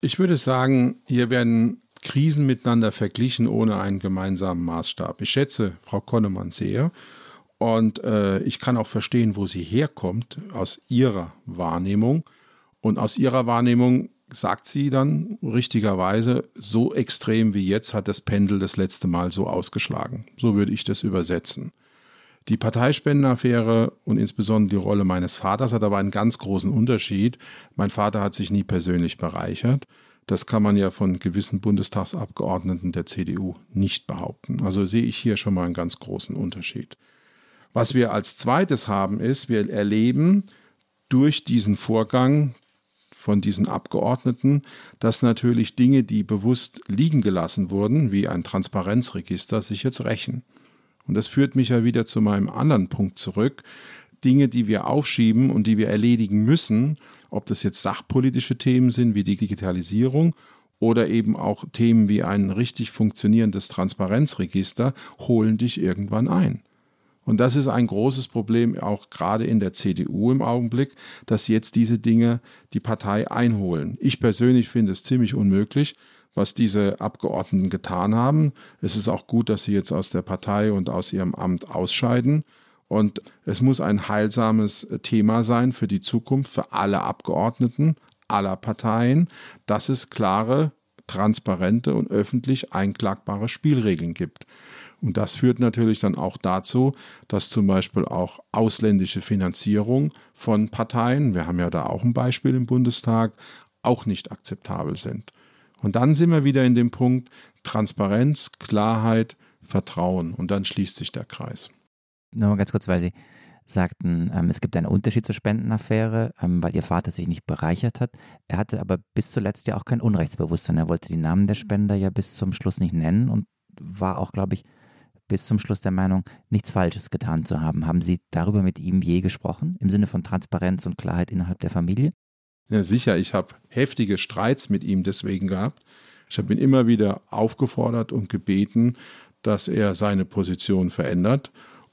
Ich würde sagen, hier werden Krisen miteinander verglichen ohne einen gemeinsamen Maßstab. Ich schätze Frau Konnemann sehr und äh, ich kann auch verstehen, wo sie herkommt, aus ihrer Wahrnehmung. Und aus ihrer Wahrnehmung sagt sie dann richtigerweise, so extrem wie jetzt hat das Pendel das letzte Mal so ausgeschlagen. So würde ich das übersetzen. Die Parteispendenaffäre und insbesondere die Rolle meines Vaters hat aber einen ganz großen Unterschied. Mein Vater hat sich nie persönlich bereichert. Das kann man ja von gewissen Bundestagsabgeordneten der CDU nicht behaupten. Also sehe ich hier schon mal einen ganz großen Unterschied. Was wir als zweites haben, ist, wir erleben durch diesen Vorgang von diesen Abgeordneten, dass natürlich Dinge, die bewusst liegen gelassen wurden, wie ein Transparenzregister, sich jetzt rächen. Und das führt mich ja wieder zu meinem anderen Punkt zurück. Dinge, die wir aufschieben und die wir erledigen müssen, ob das jetzt sachpolitische Themen sind wie die Digitalisierung oder eben auch Themen wie ein richtig funktionierendes Transparenzregister, holen dich irgendwann ein. Und das ist ein großes Problem, auch gerade in der CDU im Augenblick, dass jetzt diese Dinge die Partei einholen. Ich persönlich finde es ziemlich unmöglich, was diese Abgeordneten getan haben. Es ist auch gut, dass sie jetzt aus der Partei und aus ihrem Amt ausscheiden. Und es muss ein heilsames Thema sein für die Zukunft, für alle Abgeordneten aller Parteien, dass es klare, transparente und öffentlich einklagbare Spielregeln gibt. Und das führt natürlich dann auch dazu, dass zum Beispiel auch ausländische Finanzierung von Parteien, wir haben ja da auch ein Beispiel im Bundestag, auch nicht akzeptabel sind. Und dann sind wir wieder in dem Punkt Transparenz, Klarheit, Vertrauen und dann schließt sich der Kreis. Nur ganz kurz, weil Sie sagten, ähm, es gibt einen Unterschied zur Spendenaffäre, ähm, weil Ihr Vater sich nicht bereichert hat. Er hatte aber bis zuletzt ja auch kein Unrechtsbewusstsein. Er wollte die Namen der Spender ja bis zum Schluss nicht nennen und war auch, glaube ich, bis zum Schluss der Meinung, nichts Falsches getan zu haben. Haben Sie darüber mit ihm je gesprochen, im Sinne von Transparenz und Klarheit innerhalb der Familie? Ja, sicher, ich habe heftige Streits mit ihm deswegen gehabt. Ich habe ihn immer wieder aufgefordert und gebeten, dass er seine Position verändert.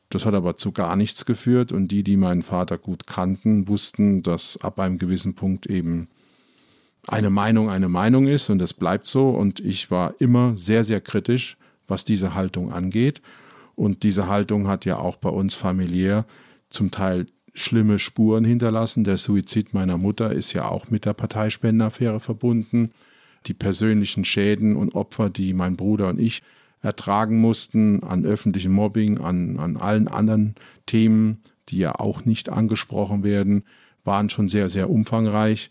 Das hat aber zu gar nichts geführt und die, die meinen Vater gut kannten, wussten, dass ab einem gewissen Punkt eben eine Meinung eine Meinung ist und das bleibt so und ich war immer sehr, sehr kritisch was diese Haltung angeht. Und diese Haltung hat ja auch bei uns familiär zum Teil schlimme Spuren hinterlassen. Der Suizid meiner Mutter ist ja auch mit der Parteispendenaffäre verbunden. Die persönlichen Schäden und Opfer, die mein Bruder und ich ertragen mussten an öffentlichem Mobbing, an, an allen anderen Themen, die ja auch nicht angesprochen werden, waren schon sehr, sehr umfangreich.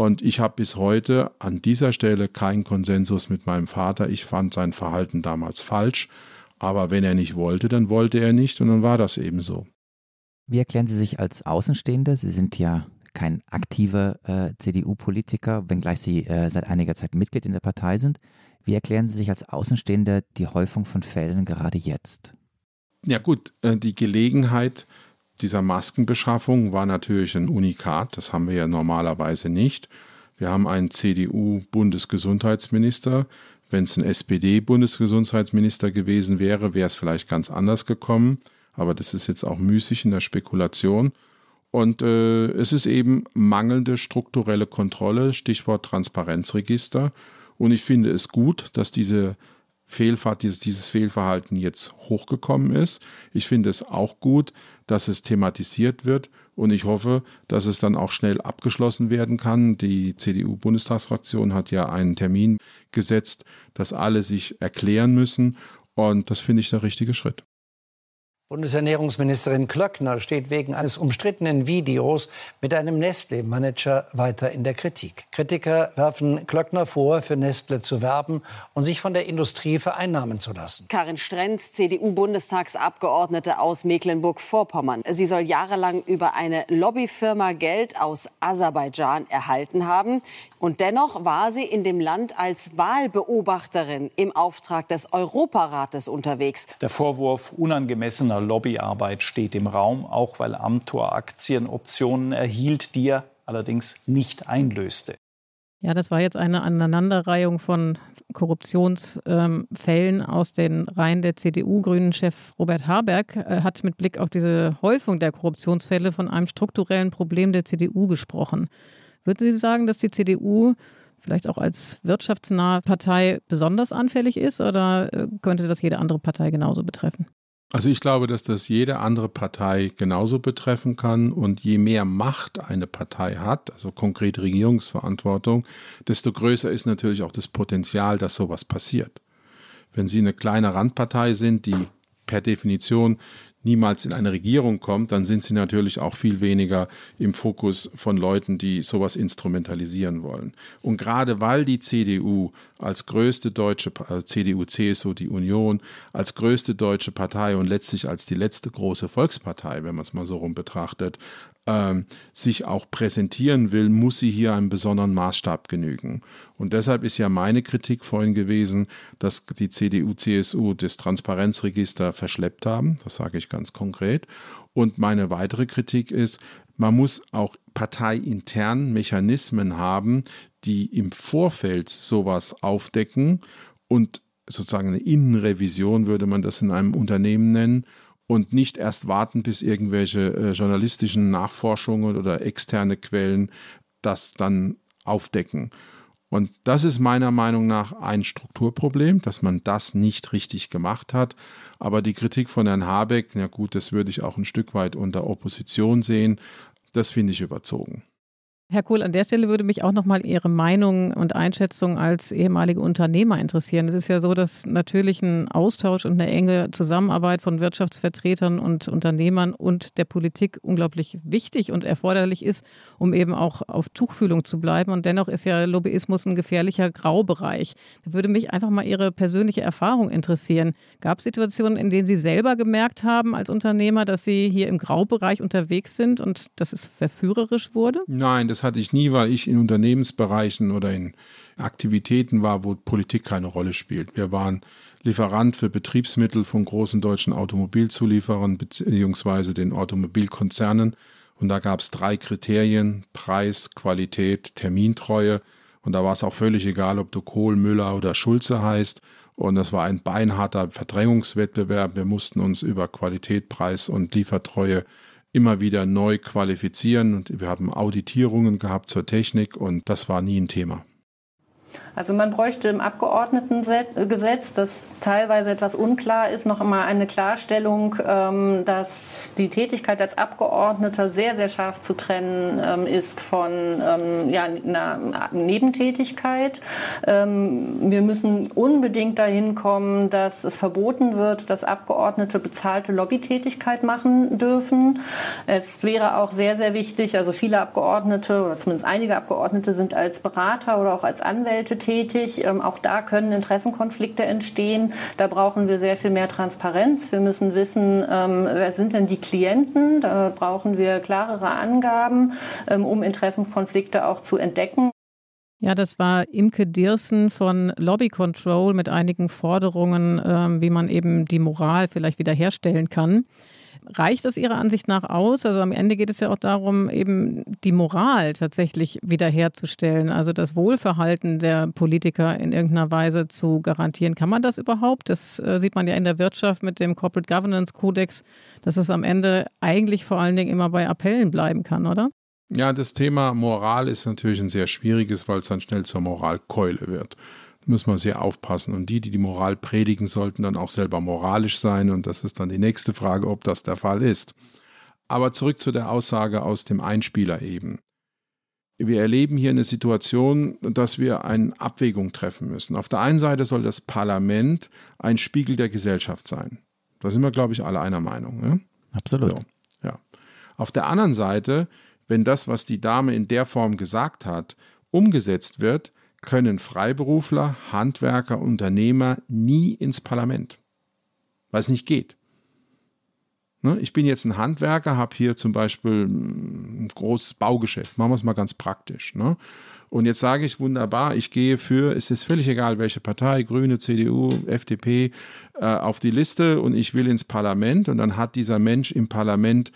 Und ich habe bis heute an dieser Stelle keinen Konsensus mit meinem Vater. Ich fand sein Verhalten damals falsch. Aber wenn er nicht wollte, dann wollte er nicht und dann war das eben so. Wie erklären Sie sich als Außenstehende? Sie sind ja kein aktiver äh, CDU-Politiker, wenngleich Sie äh, seit einiger Zeit Mitglied in der Partei sind. Wie erklären Sie sich als Außenstehender die Häufung von Fällen gerade jetzt? Ja gut, äh, die Gelegenheit, dieser Maskenbeschaffung war natürlich ein Unikat. Das haben wir ja normalerweise nicht. Wir haben einen CDU-Bundesgesundheitsminister. Wenn es ein SPD-Bundesgesundheitsminister gewesen wäre, wäre es vielleicht ganz anders gekommen. Aber das ist jetzt auch müßig in der Spekulation. Und äh, es ist eben mangelnde strukturelle Kontrolle, Stichwort Transparenzregister. Und ich finde es gut, dass diese Fehlfahrt, dieses, dieses Fehlverhalten jetzt hochgekommen ist. Ich finde es auch gut, dass es thematisiert wird und ich hoffe, dass es dann auch schnell abgeschlossen werden kann. Die CDU-Bundestagsfraktion hat ja einen Termin gesetzt, dass alle sich erklären müssen und das finde ich der richtige Schritt. Bundesernährungsministerin Klöckner steht wegen eines umstrittenen Videos mit einem Nestle-Manager weiter in der Kritik. Kritiker werfen Klöckner vor, für Nestle zu werben und sich von der Industrie vereinnahmen zu lassen. Karin Strenz, CDU-Bundestagsabgeordnete aus Mecklenburg-Vorpommern. Sie soll jahrelang über eine Lobbyfirma Geld aus Aserbaidschan erhalten haben. Und dennoch war sie in dem Land als Wahlbeobachterin im Auftrag des Europarates unterwegs. Der Vorwurf unangemessener Lobbyarbeit steht im Raum, auch weil Amtor Aktienoptionen erhielt, die er allerdings nicht einlöste. Ja, das war jetzt eine Aneinanderreihung von Korruptionsfällen ähm, aus den Reihen der CDU. Grünen-Chef Robert Habeck äh, hat mit Blick auf diese Häufung der Korruptionsfälle von einem strukturellen Problem der CDU gesprochen. Würden Sie sagen, dass die CDU vielleicht auch als wirtschaftsnahe Partei besonders anfällig ist oder äh, könnte das jede andere Partei genauso betreffen? Also ich glaube, dass das jede andere Partei genauso betreffen kann und je mehr Macht eine Partei hat, also konkret Regierungsverantwortung, desto größer ist natürlich auch das Potenzial, dass sowas passiert. Wenn Sie eine kleine Randpartei sind, die per Definition niemals in eine Regierung kommt, dann sind sie natürlich auch viel weniger im Fokus von Leuten, die sowas instrumentalisieren wollen. Und gerade weil die CDU als größte deutsche, also CDU, CSU, die Union, als größte deutsche Partei und letztlich als die letzte große Volkspartei, wenn man es mal so rum betrachtet, ähm, sich auch präsentieren will, muss sie hier einem besonderen Maßstab genügen. Und deshalb ist ja meine Kritik vorhin gewesen, dass die CDU, CSU das Transparenzregister verschleppt haben. Das sage ich ganz konkret. Und meine weitere Kritik ist, man muss auch parteiintern Mechanismen haben, die im Vorfeld sowas aufdecken und sozusagen eine Innenrevision würde man das in einem Unternehmen nennen und nicht erst warten, bis irgendwelche äh, journalistischen Nachforschungen oder externe Quellen das dann aufdecken. Und das ist meiner Meinung nach ein Strukturproblem, dass man das nicht richtig gemacht hat. Aber die Kritik von Herrn Habeck, na gut, das würde ich auch ein Stück weit unter Opposition sehen. Das finde ich überzogen. Herr Kohl, an der Stelle würde mich auch nochmal Ihre Meinung und Einschätzung als ehemalige Unternehmer interessieren. Es ist ja so, dass natürlich ein Austausch und eine enge Zusammenarbeit von Wirtschaftsvertretern und Unternehmern und der Politik unglaublich wichtig und erforderlich ist, um eben auch auf Tuchfühlung zu bleiben. Und dennoch ist ja Lobbyismus ein gefährlicher Graubereich. Da würde mich einfach mal Ihre persönliche Erfahrung interessieren. Gab es Situationen, in denen Sie selber gemerkt haben als Unternehmer, dass Sie hier im Graubereich unterwegs sind und dass es verführerisch wurde? Nein, das hatte ich nie, weil ich in Unternehmensbereichen oder in Aktivitäten war, wo Politik keine Rolle spielt. Wir waren Lieferant für Betriebsmittel von großen deutschen Automobilzulieferern bzw. den Automobilkonzernen. Und da gab es drei Kriterien, Preis, Qualität, Termintreue. Und da war es auch völlig egal, ob du Kohl, Müller oder Schulze heißt. Und das war ein beinharter Verdrängungswettbewerb. Wir mussten uns über Qualität, Preis und Liefertreue immer wieder neu qualifizieren. Und wir haben Auditierungen gehabt zur Technik und das war nie ein Thema. Also man bräuchte im Abgeordnetengesetz, das teilweise etwas unklar ist, noch einmal eine Klarstellung, ähm, dass die Tätigkeit als Abgeordneter sehr, sehr scharf zu trennen ähm, ist von ähm, ja, einer Nebentätigkeit. Wir müssen unbedingt dahin kommen, dass es verboten wird, dass Abgeordnete bezahlte Lobbytätigkeit machen dürfen. Es wäre auch sehr, sehr wichtig, also viele Abgeordnete oder zumindest einige Abgeordnete sind als Berater oder auch als Anwälte tätig. Ähm, auch da können Interessenkonflikte entstehen. Da brauchen wir sehr viel mehr Transparenz. Wir müssen wissen, ähm, wer sind denn die Klienten. Da brauchen wir klarere Angaben, ähm, um Interessenkonflikte auch zu entdecken. Ja, das war Imke Dirsen von Lobby Control mit einigen Forderungen, wie man eben die Moral vielleicht wiederherstellen kann. Reicht das Ihrer Ansicht nach aus? Also am Ende geht es ja auch darum, eben die Moral tatsächlich wiederherzustellen, also das Wohlverhalten der Politiker in irgendeiner Weise zu garantieren. Kann man das überhaupt? Das äh, sieht man ja in der Wirtschaft mit dem Corporate Governance Codex, dass es am Ende eigentlich vor allen Dingen immer bei Appellen bleiben kann, oder? Ja, das Thema Moral ist natürlich ein sehr schwieriges, weil es dann schnell zur Moralkeule wird muss man sehr aufpassen. Und die, die die Moral predigen, sollten dann auch selber moralisch sein. Und das ist dann die nächste Frage, ob das der Fall ist. Aber zurück zu der Aussage aus dem Einspieler eben. Wir erleben hier eine Situation, dass wir eine Abwägung treffen müssen. Auf der einen Seite soll das Parlament ein Spiegel der Gesellschaft sein. Da sind wir, glaube ich, alle einer Meinung. Ne? Absolut. So, ja. Auf der anderen Seite, wenn das, was die Dame in der Form gesagt hat, umgesetzt wird, können Freiberufler, Handwerker, Unternehmer nie ins Parlament, weil es nicht geht. Ne, ich bin jetzt ein Handwerker, habe hier zum Beispiel ein großes Baugeschäft. Machen wir es mal ganz praktisch. Ne? Und jetzt sage ich wunderbar, ich gehe für, es ist völlig egal, welche Partei, Grüne, CDU, FDP, äh, auf die Liste und ich will ins Parlament. Und dann hat dieser Mensch im Parlament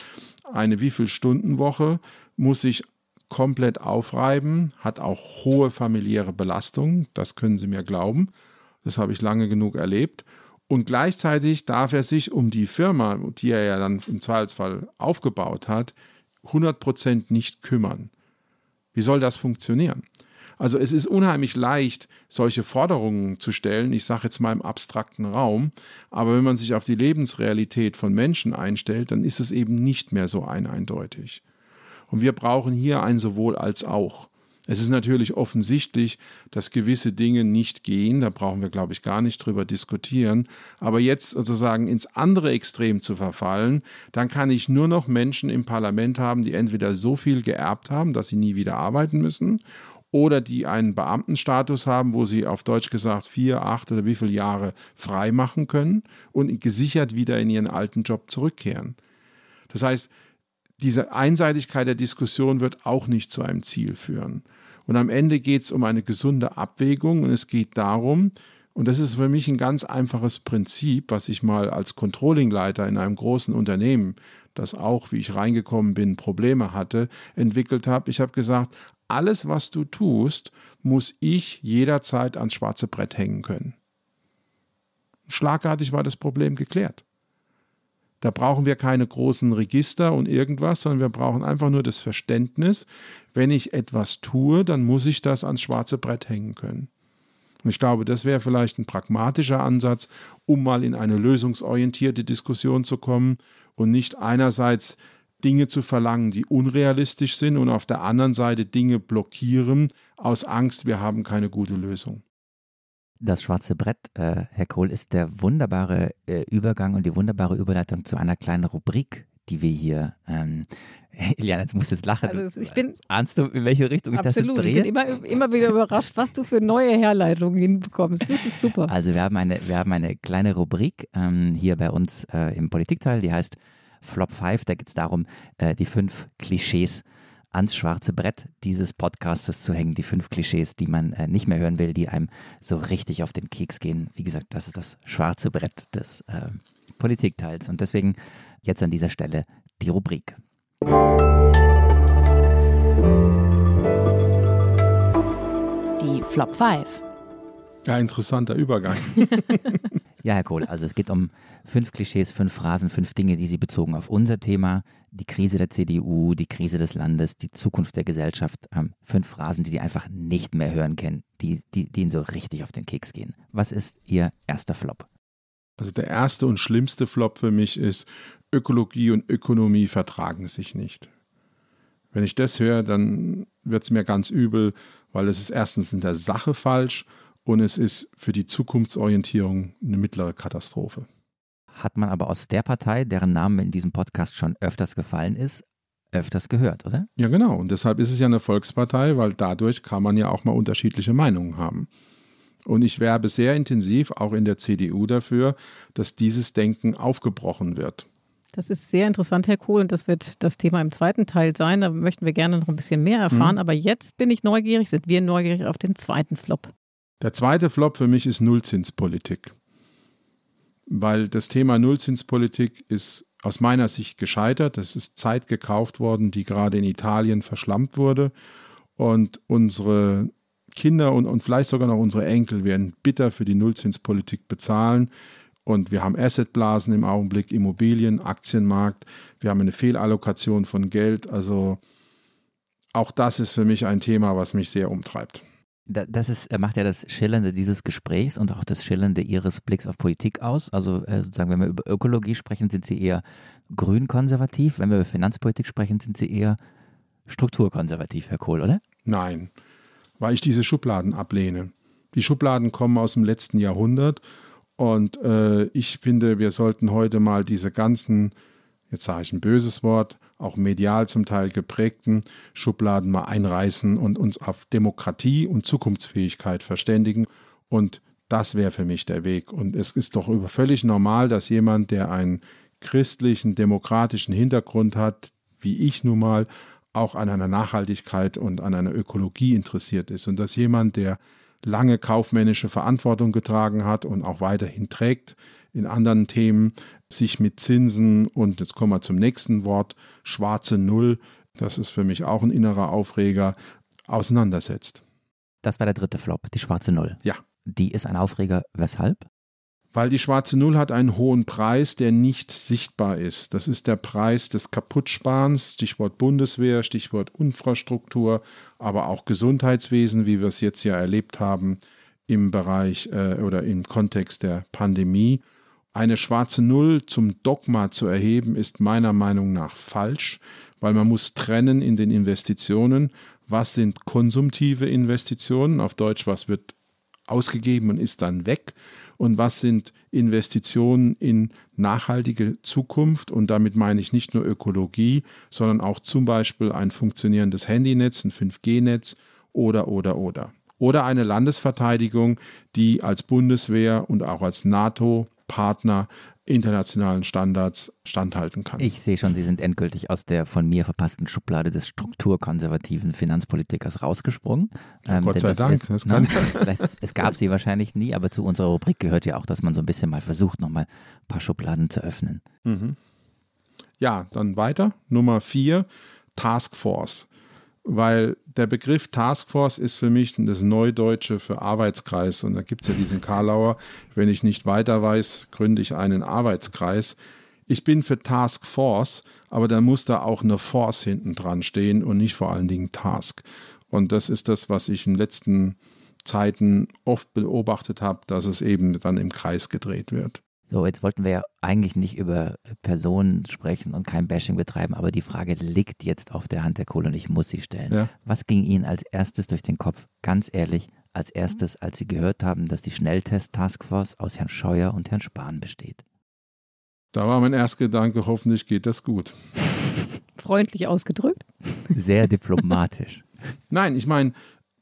eine wie viel Stunden Woche, muss sich komplett aufreiben, hat auch hohe familiäre Belastung, das können Sie mir glauben. Das habe ich lange genug erlebt. Und gleichzeitig darf er sich um die Firma, die er ja dann im Zweifelsfall aufgebaut hat, 100% nicht kümmern. Wie soll das funktionieren? Also es ist unheimlich leicht, solche Forderungen zu stellen, ich sage jetzt mal im abstrakten Raum, aber wenn man sich auf die Lebensrealität von Menschen einstellt, dann ist es eben nicht mehr so eindeutig. Und wir brauchen hier ein sowohl als auch. Es ist natürlich offensichtlich, dass gewisse Dinge nicht gehen, da brauchen wir, glaube ich, gar nicht drüber diskutieren. Aber jetzt sozusagen ins andere Extrem zu verfallen, dann kann ich nur noch Menschen im Parlament haben, die entweder so viel geerbt haben, dass sie nie wieder arbeiten müssen, oder die einen Beamtenstatus haben, wo sie auf Deutsch gesagt vier, acht oder wie viele Jahre frei machen können und gesichert wieder in ihren alten Job zurückkehren. Das heißt, diese Einseitigkeit der Diskussion wird auch nicht zu einem Ziel führen. Und am Ende geht es um eine gesunde Abwägung und es geht darum, und das ist für mich ein ganz einfaches Prinzip, was ich mal als Controllingleiter in einem großen Unternehmen, das auch, wie ich reingekommen bin, Probleme hatte, entwickelt habe. Ich habe gesagt, alles, was du tust, muss ich jederzeit ans schwarze Brett hängen können. Schlagartig war das Problem geklärt. Da brauchen wir keine großen Register und irgendwas, sondern wir brauchen einfach nur das Verständnis, wenn ich etwas tue, dann muss ich das ans schwarze Brett hängen können. Und ich glaube, das wäre vielleicht ein pragmatischer Ansatz, um mal in eine lösungsorientierte Diskussion zu kommen und nicht einerseits Dinge zu verlangen, die unrealistisch sind und auf der anderen Seite Dinge blockieren aus Angst, wir haben keine gute Lösung. Das schwarze Brett, äh, Herr Kohl, ist der wunderbare äh, Übergang und die wunderbare Überleitung zu einer kleinen Rubrik, die wir hier. Ähm, Iliana, jetzt musst jetzt lachen. Also ich bin, Ahnst du, in welche Richtung ich absolut, das jetzt drehe? Ich bin immer, immer wieder überrascht, was du für neue Herleitungen hinbekommst. Das ist super. Also wir haben eine, wir haben eine kleine Rubrik ähm, hier bei uns äh, im Politikteil, die heißt Flop 5. Da geht es darum, äh, die fünf Klischees ans schwarze Brett dieses Podcastes zu hängen. Die fünf Klischees, die man äh, nicht mehr hören will, die einem so richtig auf den Keks gehen. Wie gesagt, das ist das schwarze Brett des äh, Politikteils. Und deswegen jetzt an dieser Stelle die Rubrik. Die Flop 5. Ja, interessanter Übergang. ja, Herr Kohl, also es geht um fünf Klischees, fünf Phrasen, fünf Dinge, die Sie bezogen auf unser Thema, die Krise der CDU, die Krise des Landes, die Zukunft der Gesellschaft, ähm, fünf Phrasen, die Sie einfach nicht mehr hören können, die, die, die Ihnen so richtig auf den Keks gehen. Was ist Ihr erster Flop? Also der erste und schlimmste Flop für mich ist, Ökologie und Ökonomie vertragen sich nicht. Wenn ich das höre, dann wird es mir ganz übel, weil es ist erstens in der Sache falsch und es ist für die Zukunftsorientierung eine mittlere Katastrophe. Hat man aber aus der Partei, deren Name in diesem Podcast schon öfters gefallen ist, öfters gehört, oder? Ja, genau. Und deshalb ist es ja eine Volkspartei, weil dadurch kann man ja auch mal unterschiedliche Meinungen haben. Und ich werbe sehr intensiv auch in der CDU dafür, dass dieses Denken aufgebrochen wird. Das ist sehr interessant, Herr Kohl, und das wird das Thema im zweiten Teil sein. Da möchten wir gerne noch ein bisschen mehr erfahren. Mhm. Aber jetzt bin ich neugierig, sind wir neugierig auf den zweiten Flop. Der zweite Flop für mich ist Nullzinspolitik. Weil das Thema Nullzinspolitik ist aus meiner Sicht gescheitert. Es ist Zeit gekauft worden, die gerade in Italien verschlampt wurde. Und unsere Kinder und, und vielleicht sogar noch unsere Enkel werden bitter für die Nullzinspolitik bezahlen. Und wir haben Assetblasen im Augenblick, Immobilien, Aktienmarkt. Wir haben eine Fehlallokation von Geld. Also auch das ist für mich ein Thema, was mich sehr umtreibt. Das ist, macht ja das Schillernde dieses Gesprächs und auch das Schillernde Ihres Blicks auf Politik aus. Also äh, sozusagen, wenn wir über Ökologie sprechen, sind Sie eher grün-konservativ. Wenn wir über Finanzpolitik sprechen, sind Sie eher strukturkonservativ, Herr Kohl, oder? Nein, weil ich diese Schubladen ablehne. Die Schubladen kommen aus dem letzten Jahrhundert und äh, ich finde, wir sollten heute mal diese ganzen, jetzt sage ich ein böses Wort, auch medial zum Teil geprägten Schubladen mal einreißen und uns auf Demokratie und Zukunftsfähigkeit verständigen. Und das wäre für mich der Weg. Und es ist doch völlig normal, dass jemand, der einen christlichen, demokratischen Hintergrund hat, wie ich nun mal, auch an einer Nachhaltigkeit und an einer Ökologie interessiert ist. Und dass jemand, der lange kaufmännische Verantwortung getragen hat und auch weiterhin trägt in anderen Themen, sich mit Zinsen und jetzt kommen wir zum nächsten Wort, schwarze Null, das ist für mich auch ein innerer Aufreger, auseinandersetzt. Das war der dritte Flop, die schwarze Null. Ja. Die ist ein Aufreger, weshalb? weil die schwarze Null hat einen hohen Preis, der nicht sichtbar ist. Das ist der Preis des Kaputtsparens, Stichwort Bundeswehr, Stichwort Infrastruktur, aber auch Gesundheitswesen, wie wir es jetzt ja erlebt haben im Bereich äh, oder im Kontext der Pandemie. Eine schwarze Null zum Dogma zu erheben, ist meiner Meinung nach falsch, weil man muss trennen in den Investitionen, was sind konsumtive Investitionen, auf Deutsch, was wird ausgegeben und ist dann weg und was sind Investitionen in nachhaltige Zukunft. Und damit meine ich nicht nur Ökologie, sondern auch zum Beispiel ein funktionierendes Handynetz, ein 5G-Netz oder, oder, oder. Oder eine Landesverteidigung, die als Bundeswehr und auch als NATO-Partner internationalen Standards standhalten kann. Ich sehe schon, Sie sind endgültig aus der von mir verpassten Schublade des strukturkonservativen Finanzpolitikers rausgesprungen. Ähm, Gott sei Dank. Ist, das kann ne, es gab sie wahrscheinlich nie, aber zu unserer Rubrik gehört ja auch, dass man so ein bisschen mal versucht, nochmal ein paar Schubladen zu öffnen. Mhm. Ja, dann weiter. Nummer vier, Taskforce weil der Begriff Taskforce ist für mich das Neudeutsche für Arbeitskreis. Und da gibt es ja diesen Karlauer, wenn ich nicht weiter weiß, gründe ich einen Arbeitskreis. Ich bin für Task Force, aber dann muss da auch eine Force hinten dran stehen und nicht vor allen Dingen Task. Und das ist das, was ich in den letzten Zeiten oft beobachtet habe, dass es eben dann im Kreis gedreht wird. So, jetzt wollten wir ja eigentlich nicht über Personen sprechen und kein Bashing betreiben, aber die Frage liegt jetzt auf der Hand der Kohle und ich muss sie stellen. Ja. Was ging Ihnen als erstes durch den Kopf? Ganz ehrlich, als erstes, als Sie gehört haben, dass die Schnelltest-Taskforce aus Herrn Scheuer und Herrn Spahn besteht? Da war mein erster Gedanke, hoffentlich geht das gut. Freundlich ausgedrückt. Sehr diplomatisch. Nein, ich meine,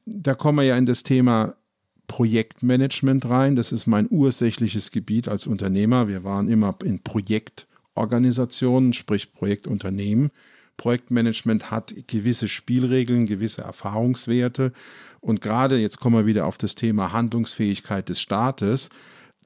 da kommen wir ja in das Thema Projektmanagement rein. Das ist mein ursächliches Gebiet als Unternehmer. Wir waren immer in Projektorganisationen, sprich Projektunternehmen. Projektmanagement hat gewisse Spielregeln, gewisse Erfahrungswerte. Und gerade jetzt kommen wir wieder auf das Thema Handlungsfähigkeit des Staates.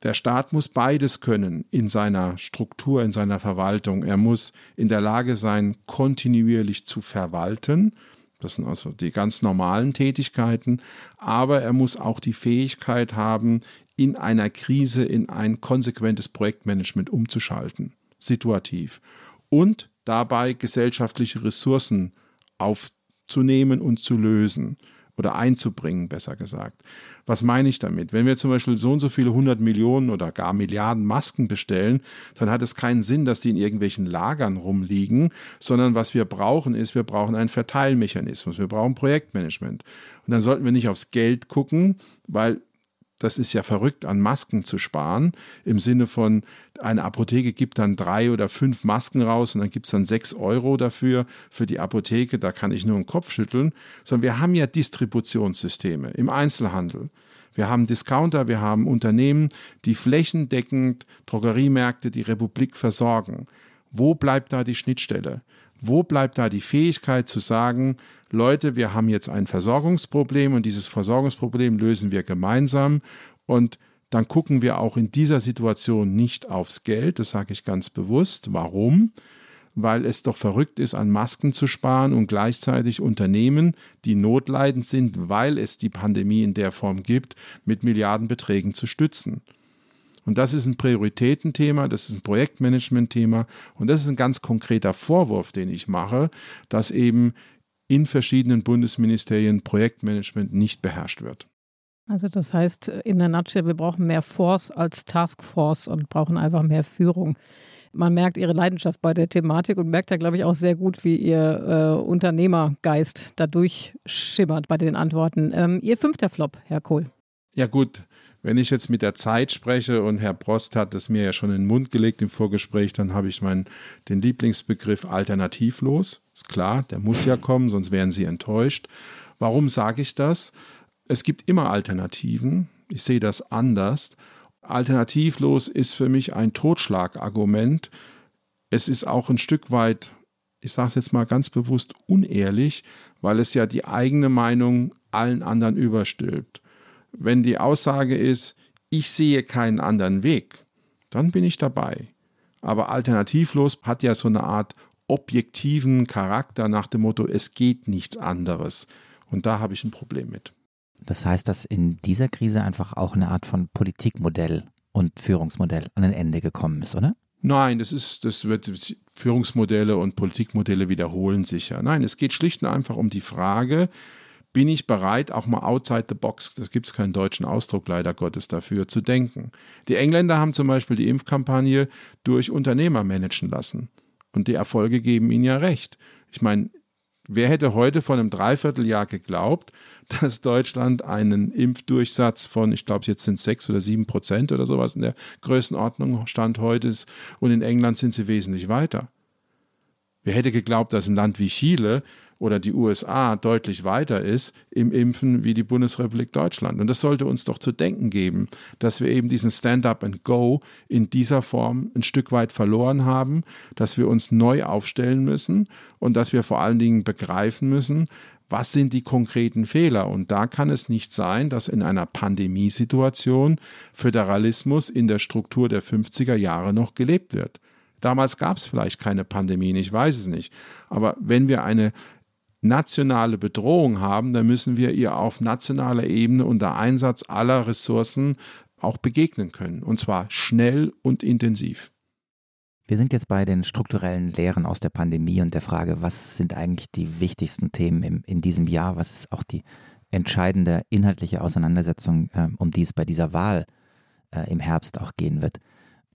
Der Staat muss beides können in seiner Struktur, in seiner Verwaltung. Er muss in der Lage sein, kontinuierlich zu verwalten. Das sind also die ganz normalen Tätigkeiten. Aber er muss auch die Fähigkeit haben, in einer Krise in ein konsequentes Projektmanagement umzuschalten, situativ. Und dabei gesellschaftliche Ressourcen aufzunehmen und zu lösen oder einzubringen, besser gesagt. Was meine ich damit? Wenn wir zum Beispiel so und so viele hundert Millionen oder gar Milliarden Masken bestellen, dann hat es keinen Sinn, dass die in irgendwelchen Lagern rumliegen, sondern was wir brauchen ist, wir brauchen einen Verteilmechanismus, wir brauchen Projektmanagement. Und dann sollten wir nicht aufs Geld gucken, weil das ist ja verrückt, an Masken zu sparen. Im Sinne von, eine Apotheke gibt dann drei oder fünf Masken raus und dann gibt es dann sechs Euro dafür für die Apotheke. Da kann ich nur den Kopf schütteln. Sondern wir haben ja Distributionssysteme im Einzelhandel. Wir haben Discounter, wir haben Unternehmen, die flächendeckend Drogeriemärkte, die Republik versorgen. Wo bleibt da die Schnittstelle? Wo bleibt da die Fähigkeit zu sagen, Leute, wir haben jetzt ein Versorgungsproblem und dieses Versorgungsproblem lösen wir gemeinsam und dann gucken wir auch in dieser Situation nicht aufs Geld, das sage ich ganz bewusst. Warum? Weil es doch verrückt ist, an Masken zu sparen und gleichzeitig Unternehmen, die notleidend sind, weil es die Pandemie in der Form gibt, mit Milliardenbeträgen zu stützen. Und das ist ein Prioritätenthema, das ist ein Projektmanagement-Thema und das ist ein ganz konkreter Vorwurf, den ich mache, dass eben in verschiedenen Bundesministerien Projektmanagement nicht beherrscht wird. Also das heißt in der Nutshell, wir brauchen mehr Force als Taskforce und brauchen einfach mehr Führung. Man merkt Ihre Leidenschaft bei der Thematik und merkt da, glaube ich, auch sehr gut, wie Ihr äh, Unternehmergeist dadurch schimmert bei den Antworten. Ähm, Ihr fünfter Flop, Herr Kohl. Ja gut, wenn ich jetzt mit der Zeit spreche und Herr Prost hat es mir ja schon in den Mund gelegt im Vorgespräch, dann habe ich meinen den Lieblingsbegriff alternativlos. Ist klar, der muss ja kommen, sonst wären Sie enttäuscht. Warum sage ich das? Es gibt immer Alternativen. Ich sehe das anders. Alternativlos ist für mich ein Totschlagargument. Es ist auch ein Stück weit, ich sage es jetzt mal ganz bewusst, unehrlich, weil es ja die eigene Meinung allen anderen überstülpt. Wenn die Aussage ist, ich sehe keinen anderen Weg, dann bin ich dabei. Aber alternativlos hat ja so eine Art objektiven Charakter nach dem Motto, es geht nichts anderes. Und da habe ich ein Problem mit. Das heißt, dass in dieser Krise einfach auch eine Art von Politikmodell und Führungsmodell an ein Ende gekommen ist, oder? Nein, das ist, das wird Führungsmodelle und Politikmodelle wiederholen sicher. Nein, es geht schlicht und einfach um die Frage, bin ich bereit, auch mal outside the box, das gibt es keinen deutschen Ausdruck leider Gottes dafür, zu denken. Die Engländer haben zum Beispiel die Impfkampagne durch Unternehmer managen lassen. Und die Erfolge geben ihnen ja recht. Ich meine, wer hätte heute vor einem Dreivierteljahr geglaubt, dass Deutschland einen Impfdurchsatz von, ich glaube, jetzt sind es sechs oder sieben Prozent oder sowas in der Größenordnung Stand heute ist und in England sind sie wesentlich weiter. Wer hätte geglaubt, dass ein Land wie Chile oder die USA deutlich weiter ist im Impfen wie die Bundesrepublik Deutschland. Und das sollte uns doch zu denken geben, dass wir eben diesen Stand-up and Go in dieser Form ein Stück weit verloren haben, dass wir uns neu aufstellen müssen und dass wir vor allen Dingen begreifen müssen, was sind die konkreten Fehler? Und da kann es nicht sein, dass in einer Pandemiesituation Föderalismus in der Struktur der 50er Jahre noch gelebt wird. Damals gab es vielleicht keine Pandemien, ich weiß es nicht. Aber wenn wir eine nationale Bedrohung haben, dann müssen wir ihr auf nationaler Ebene unter Einsatz aller Ressourcen auch begegnen können. Und zwar schnell und intensiv. Wir sind jetzt bei den strukturellen Lehren aus der Pandemie und der Frage, was sind eigentlich die wichtigsten Themen im, in diesem Jahr? Was ist auch die entscheidende inhaltliche Auseinandersetzung, äh, um die es bei dieser Wahl äh, im Herbst auch gehen wird?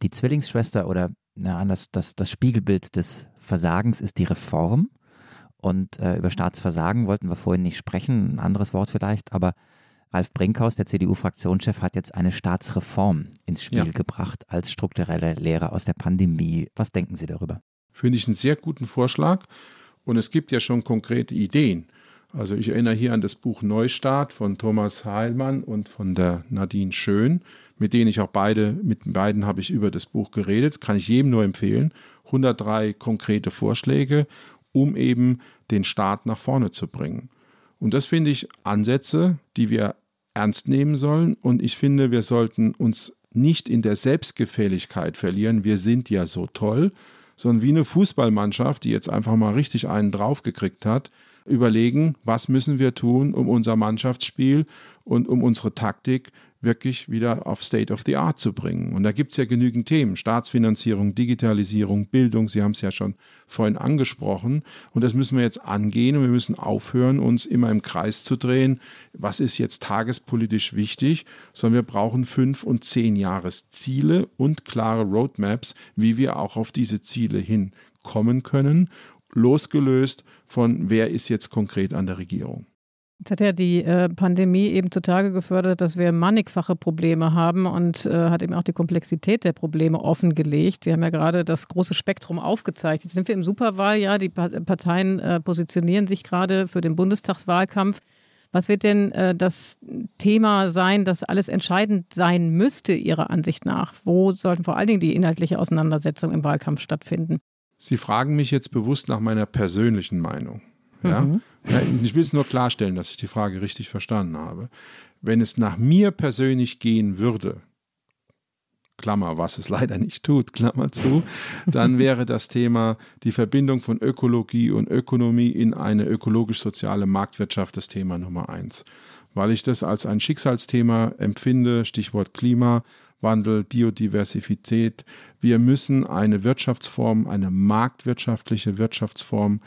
Die Zwillingsschwester oder na, das, das, das Spiegelbild des Versagens ist die Reform. Und äh, über Staatsversagen wollten wir vorhin nicht sprechen, ein anderes Wort vielleicht, aber Ralf Brinkhaus, der CDU-Fraktionschef, hat jetzt eine Staatsreform ins Spiel ja. gebracht als strukturelle Lehre aus der Pandemie. Was denken Sie darüber? Finde ich einen sehr guten Vorschlag. Und es gibt ja schon konkrete Ideen. Also ich erinnere hier an das Buch Neustart von Thomas Heilmann und von der Nadine Schön, mit denen ich auch beide, mit beiden habe ich über das Buch geredet. Kann ich jedem nur empfehlen. 103 konkrete Vorschläge, um eben den Staat nach vorne zu bringen. Und das finde ich Ansätze, die wir ernst nehmen sollen. Und ich finde, wir sollten uns nicht in der Selbstgefälligkeit verlieren. Wir sind ja so toll, sondern wie eine Fußballmannschaft, die jetzt einfach mal richtig einen draufgekriegt hat, überlegen, was müssen wir tun, um unser Mannschaftsspiel und um unsere Taktik wirklich wieder auf State of the Art zu bringen. Und da gibt es ja genügend Themen. Staatsfinanzierung, Digitalisierung, Bildung, Sie haben es ja schon vorhin angesprochen. Und das müssen wir jetzt angehen und wir müssen aufhören, uns immer im Kreis zu drehen. Was ist jetzt tagespolitisch wichtig? Sondern wir brauchen fünf und zehn Jahresziele und klare Roadmaps, wie wir auch auf diese Ziele hinkommen können, losgelöst von wer ist jetzt konkret an der Regierung. Jetzt hat ja die äh, Pandemie eben zutage gefördert, dass wir mannigfache Probleme haben und äh, hat eben auch die Komplexität der Probleme offengelegt. Sie haben ja gerade das große Spektrum aufgezeigt. Jetzt sind wir im Superwahljahr. Die Parteien äh, positionieren sich gerade für den Bundestagswahlkampf. Was wird denn äh, das Thema sein, das alles entscheidend sein müsste, Ihrer Ansicht nach? Wo sollten vor allen Dingen die inhaltliche Auseinandersetzung im Wahlkampf stattfinden? Sie fragen mich jetzt bewusst nach meiner persönlichen Meinung. Ja? Mhm. Ich will es nur klarstellen, dass ich die Frage richtig verstanden habe. Wenn es nach mir persönlich gehen würde, Klammer, was es leider nicht tut, Klammer zu, dann wäre das Thema die Verbindung von Ökologie und Ökonomie in eine ökologisch-soziale Marktwirtschaft das Thema Nummer eins. Weil ich das als ein Schicksalsthema empfinde, Stichwort Klimawandel, Biodiversität. Wir müssen eine Wirtschaftsform, eine marktwirtschaftliche Wirtschaftsform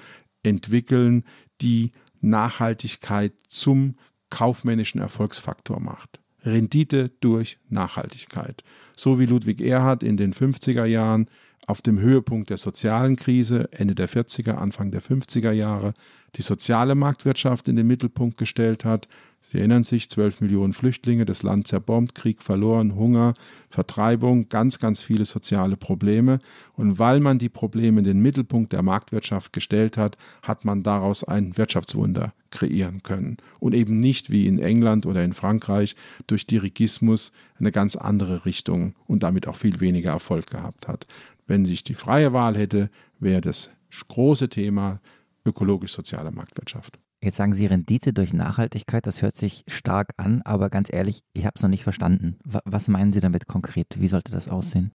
entwickeln, die Nachhaltigkeit zum kaufmännischen Erfolgsfaktor macht. Rendite durch Nachhaltigkeit. So wie Ludwig Erhard in den 50er Jahren auf dem Höhepunkt der sozialen Krise, Ende der 40er, Anfang der 50er Jahre, die soziale Marktwirtschaft in den Mittelpunkt gestellt hat. Sie erinnern sich, 12 Millionen Flüchtlinge, das Land zerbombt, Krieg verloren, Hunger, Vertreibung, ganz, ganz viele soziale Probleme. Und weil man die Probleme in den Mittelpunkt der Marktwirtschaft gestellt hat, hat man daraus ein Wirtschaftswunder kreieren können. Und eben nicht wie in England oder in Frankreich durch Dirigismus eine ganz andere Richtung und damit auch viel weniger Erfolg gehabt hat. Wenn sich die freie Wahl hätte, wäre das große Thema ökologisch-soziale Marktwirtschaft. Jetzt sagen Sie Rendite durch Nachhaltigkeit, das hört sich stark an, aber ganz ehrlich, ich habe es noch nicht verstanden. Was meinen Sie damit konkret? Wie sollte das aussehen?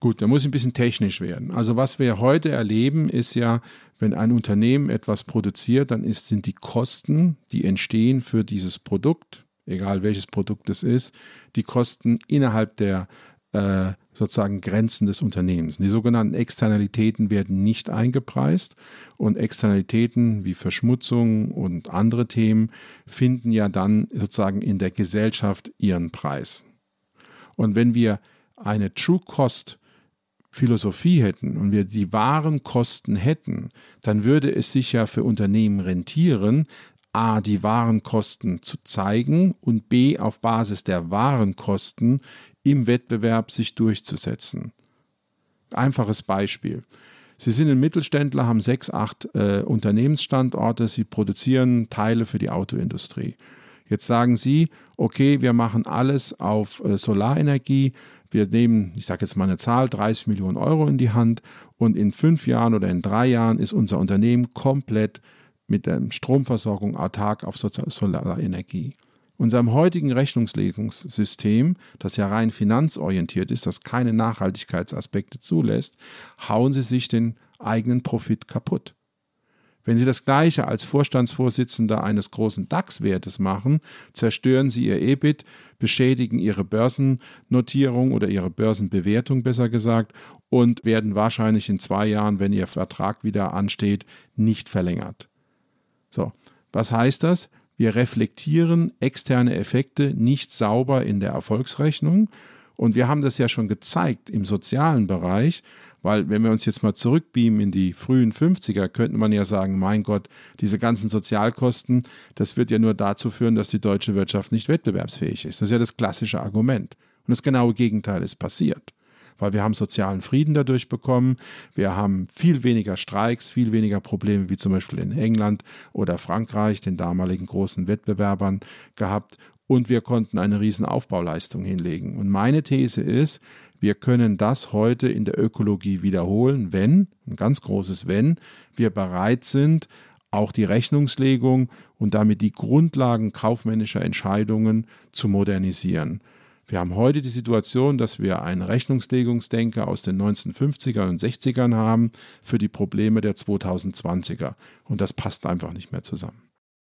Gut, da muss ich ein bisschen technisch werden. Also was wir heute erleben, ist ja, wenn ein Unternehmen etwas produziert, dann ist, sind die Kosten, die entstehen für dieses Produkt, egal welches Produkt es ist, die Kosten innerhalb der äh, sozusagen Grenzen des Unternehmens. Die sogenannten Externalitäten werden nicht eingepreist und Externalitäten wie Verschmutzung und andere Themen finden ja dann sozusagen in der Gesellschaft ihren Preis. Und wenn wir eine True Cost Philosophie hätten und wir die wahren Kosten hätten, dann würde es sich ja für Unternehmen rentieren, A, die wahren Kosten zu zeigen und B, auf Basis der wahren Kosten im Wettbewerb sich durchzusetzen. Einfaches Beispiel. Sie sind ein Mittelständler, haben sechs, acht äh, Unternehmensstandorte, Sie produzieren Teile für die Autoindustrie. Jetzt sagen Sie, okay, wir machen alles auf äh, Solarenergie. Wir nehmen, ich sage jetzt mal eine Zahl, 30 Millionen Euro in die Hand und in fünf Jahren oder in drei Jahren ist unser Unternehmen komplett mit der Stromversorgung autark auf Solarenergie unserem heutigen Rechnungslegungssystem, das ja rein finanzorientiert ist, das keine Nachhaltigkeitsaspekte zulässt, hauen sie sich den eigenen Profit kaputt. Wenn Sie das Gleiche als Vorstandsvorsitzender eines großen DAX-Wertes machen, zerstören Sie Ihr EBIT, beschädigen Ihre Börsennotierung oder Ihre Börsenbewertung besser gesagt und werden wahrscheinlich in zwei Jahren, wenn Ihr Vertrag wieder ansteht, nicht verlängert. So, was heißt das? Wir reflektieren externe Effekte nicht sauber in der Erfolgsrechnung. Und wir haben das ja schon gezeigt im sozialen Bereich, weil wenn wir uns jetzt mal zurückbeamen in die frühen 50er, könnte man ja sagen, mein Gott, diese ganzen Sozialkosten, das wird ja nur dazu führen, dass die deutsche Wirtschaft nicht wettbewerbsfähig ist. Das ist ja das klassische Argument. Und das genaue Gegenteil ist passiert weil wir haben sozialen Frieden dadurch bekommen. Wir haben viel weniger Streiks, viel weniger Probleme wie zum Beispiel in England oder Frankreich, den damaligen großen Wettbewerbern gehabt. Und wir konnten eine riesen Aufbauleistung hinlegen. Und meine These ist, wir können das heute in der Ökologie wiederholen, wenn, ein ganz großes Wenn, wir bereit sind, auch die Rechnungslegung und damit die Grundlagen kaufmännischer Entscheidungen zu modernisieren. Wir haben heute die Situation, dass wir einen Rechnungslegungsdenker aus den 1950er und 60ern haben für die Probleme der 2020er. Und das passt einfach nicht mehr zusammen.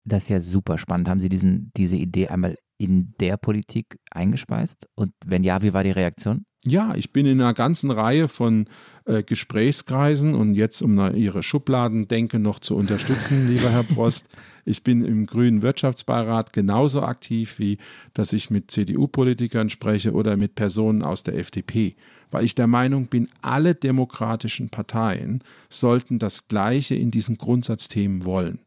Das ist ja super spannend. Haben Sie diesen, diese Idee einmal in der Politik eingespeist? Und wenn ja, wie war die Reaktion? Ja, ich bin in einer ganzen Reihe von äh, Gesprächskreisen und jetzt, um Ihre Schubladendenke noch zu unterstützen, lieber Herr Prost, ich bin im Grünen Wirtschaftsbeirat genauso aktiv, wie dass ich mit CDU-Politikern spreche oder mit Personen aus der FDP, weil ich der Meinung bin, alle demokratischen Parteien sollten das Gleiche in diesen Grundsatzthemen wollen.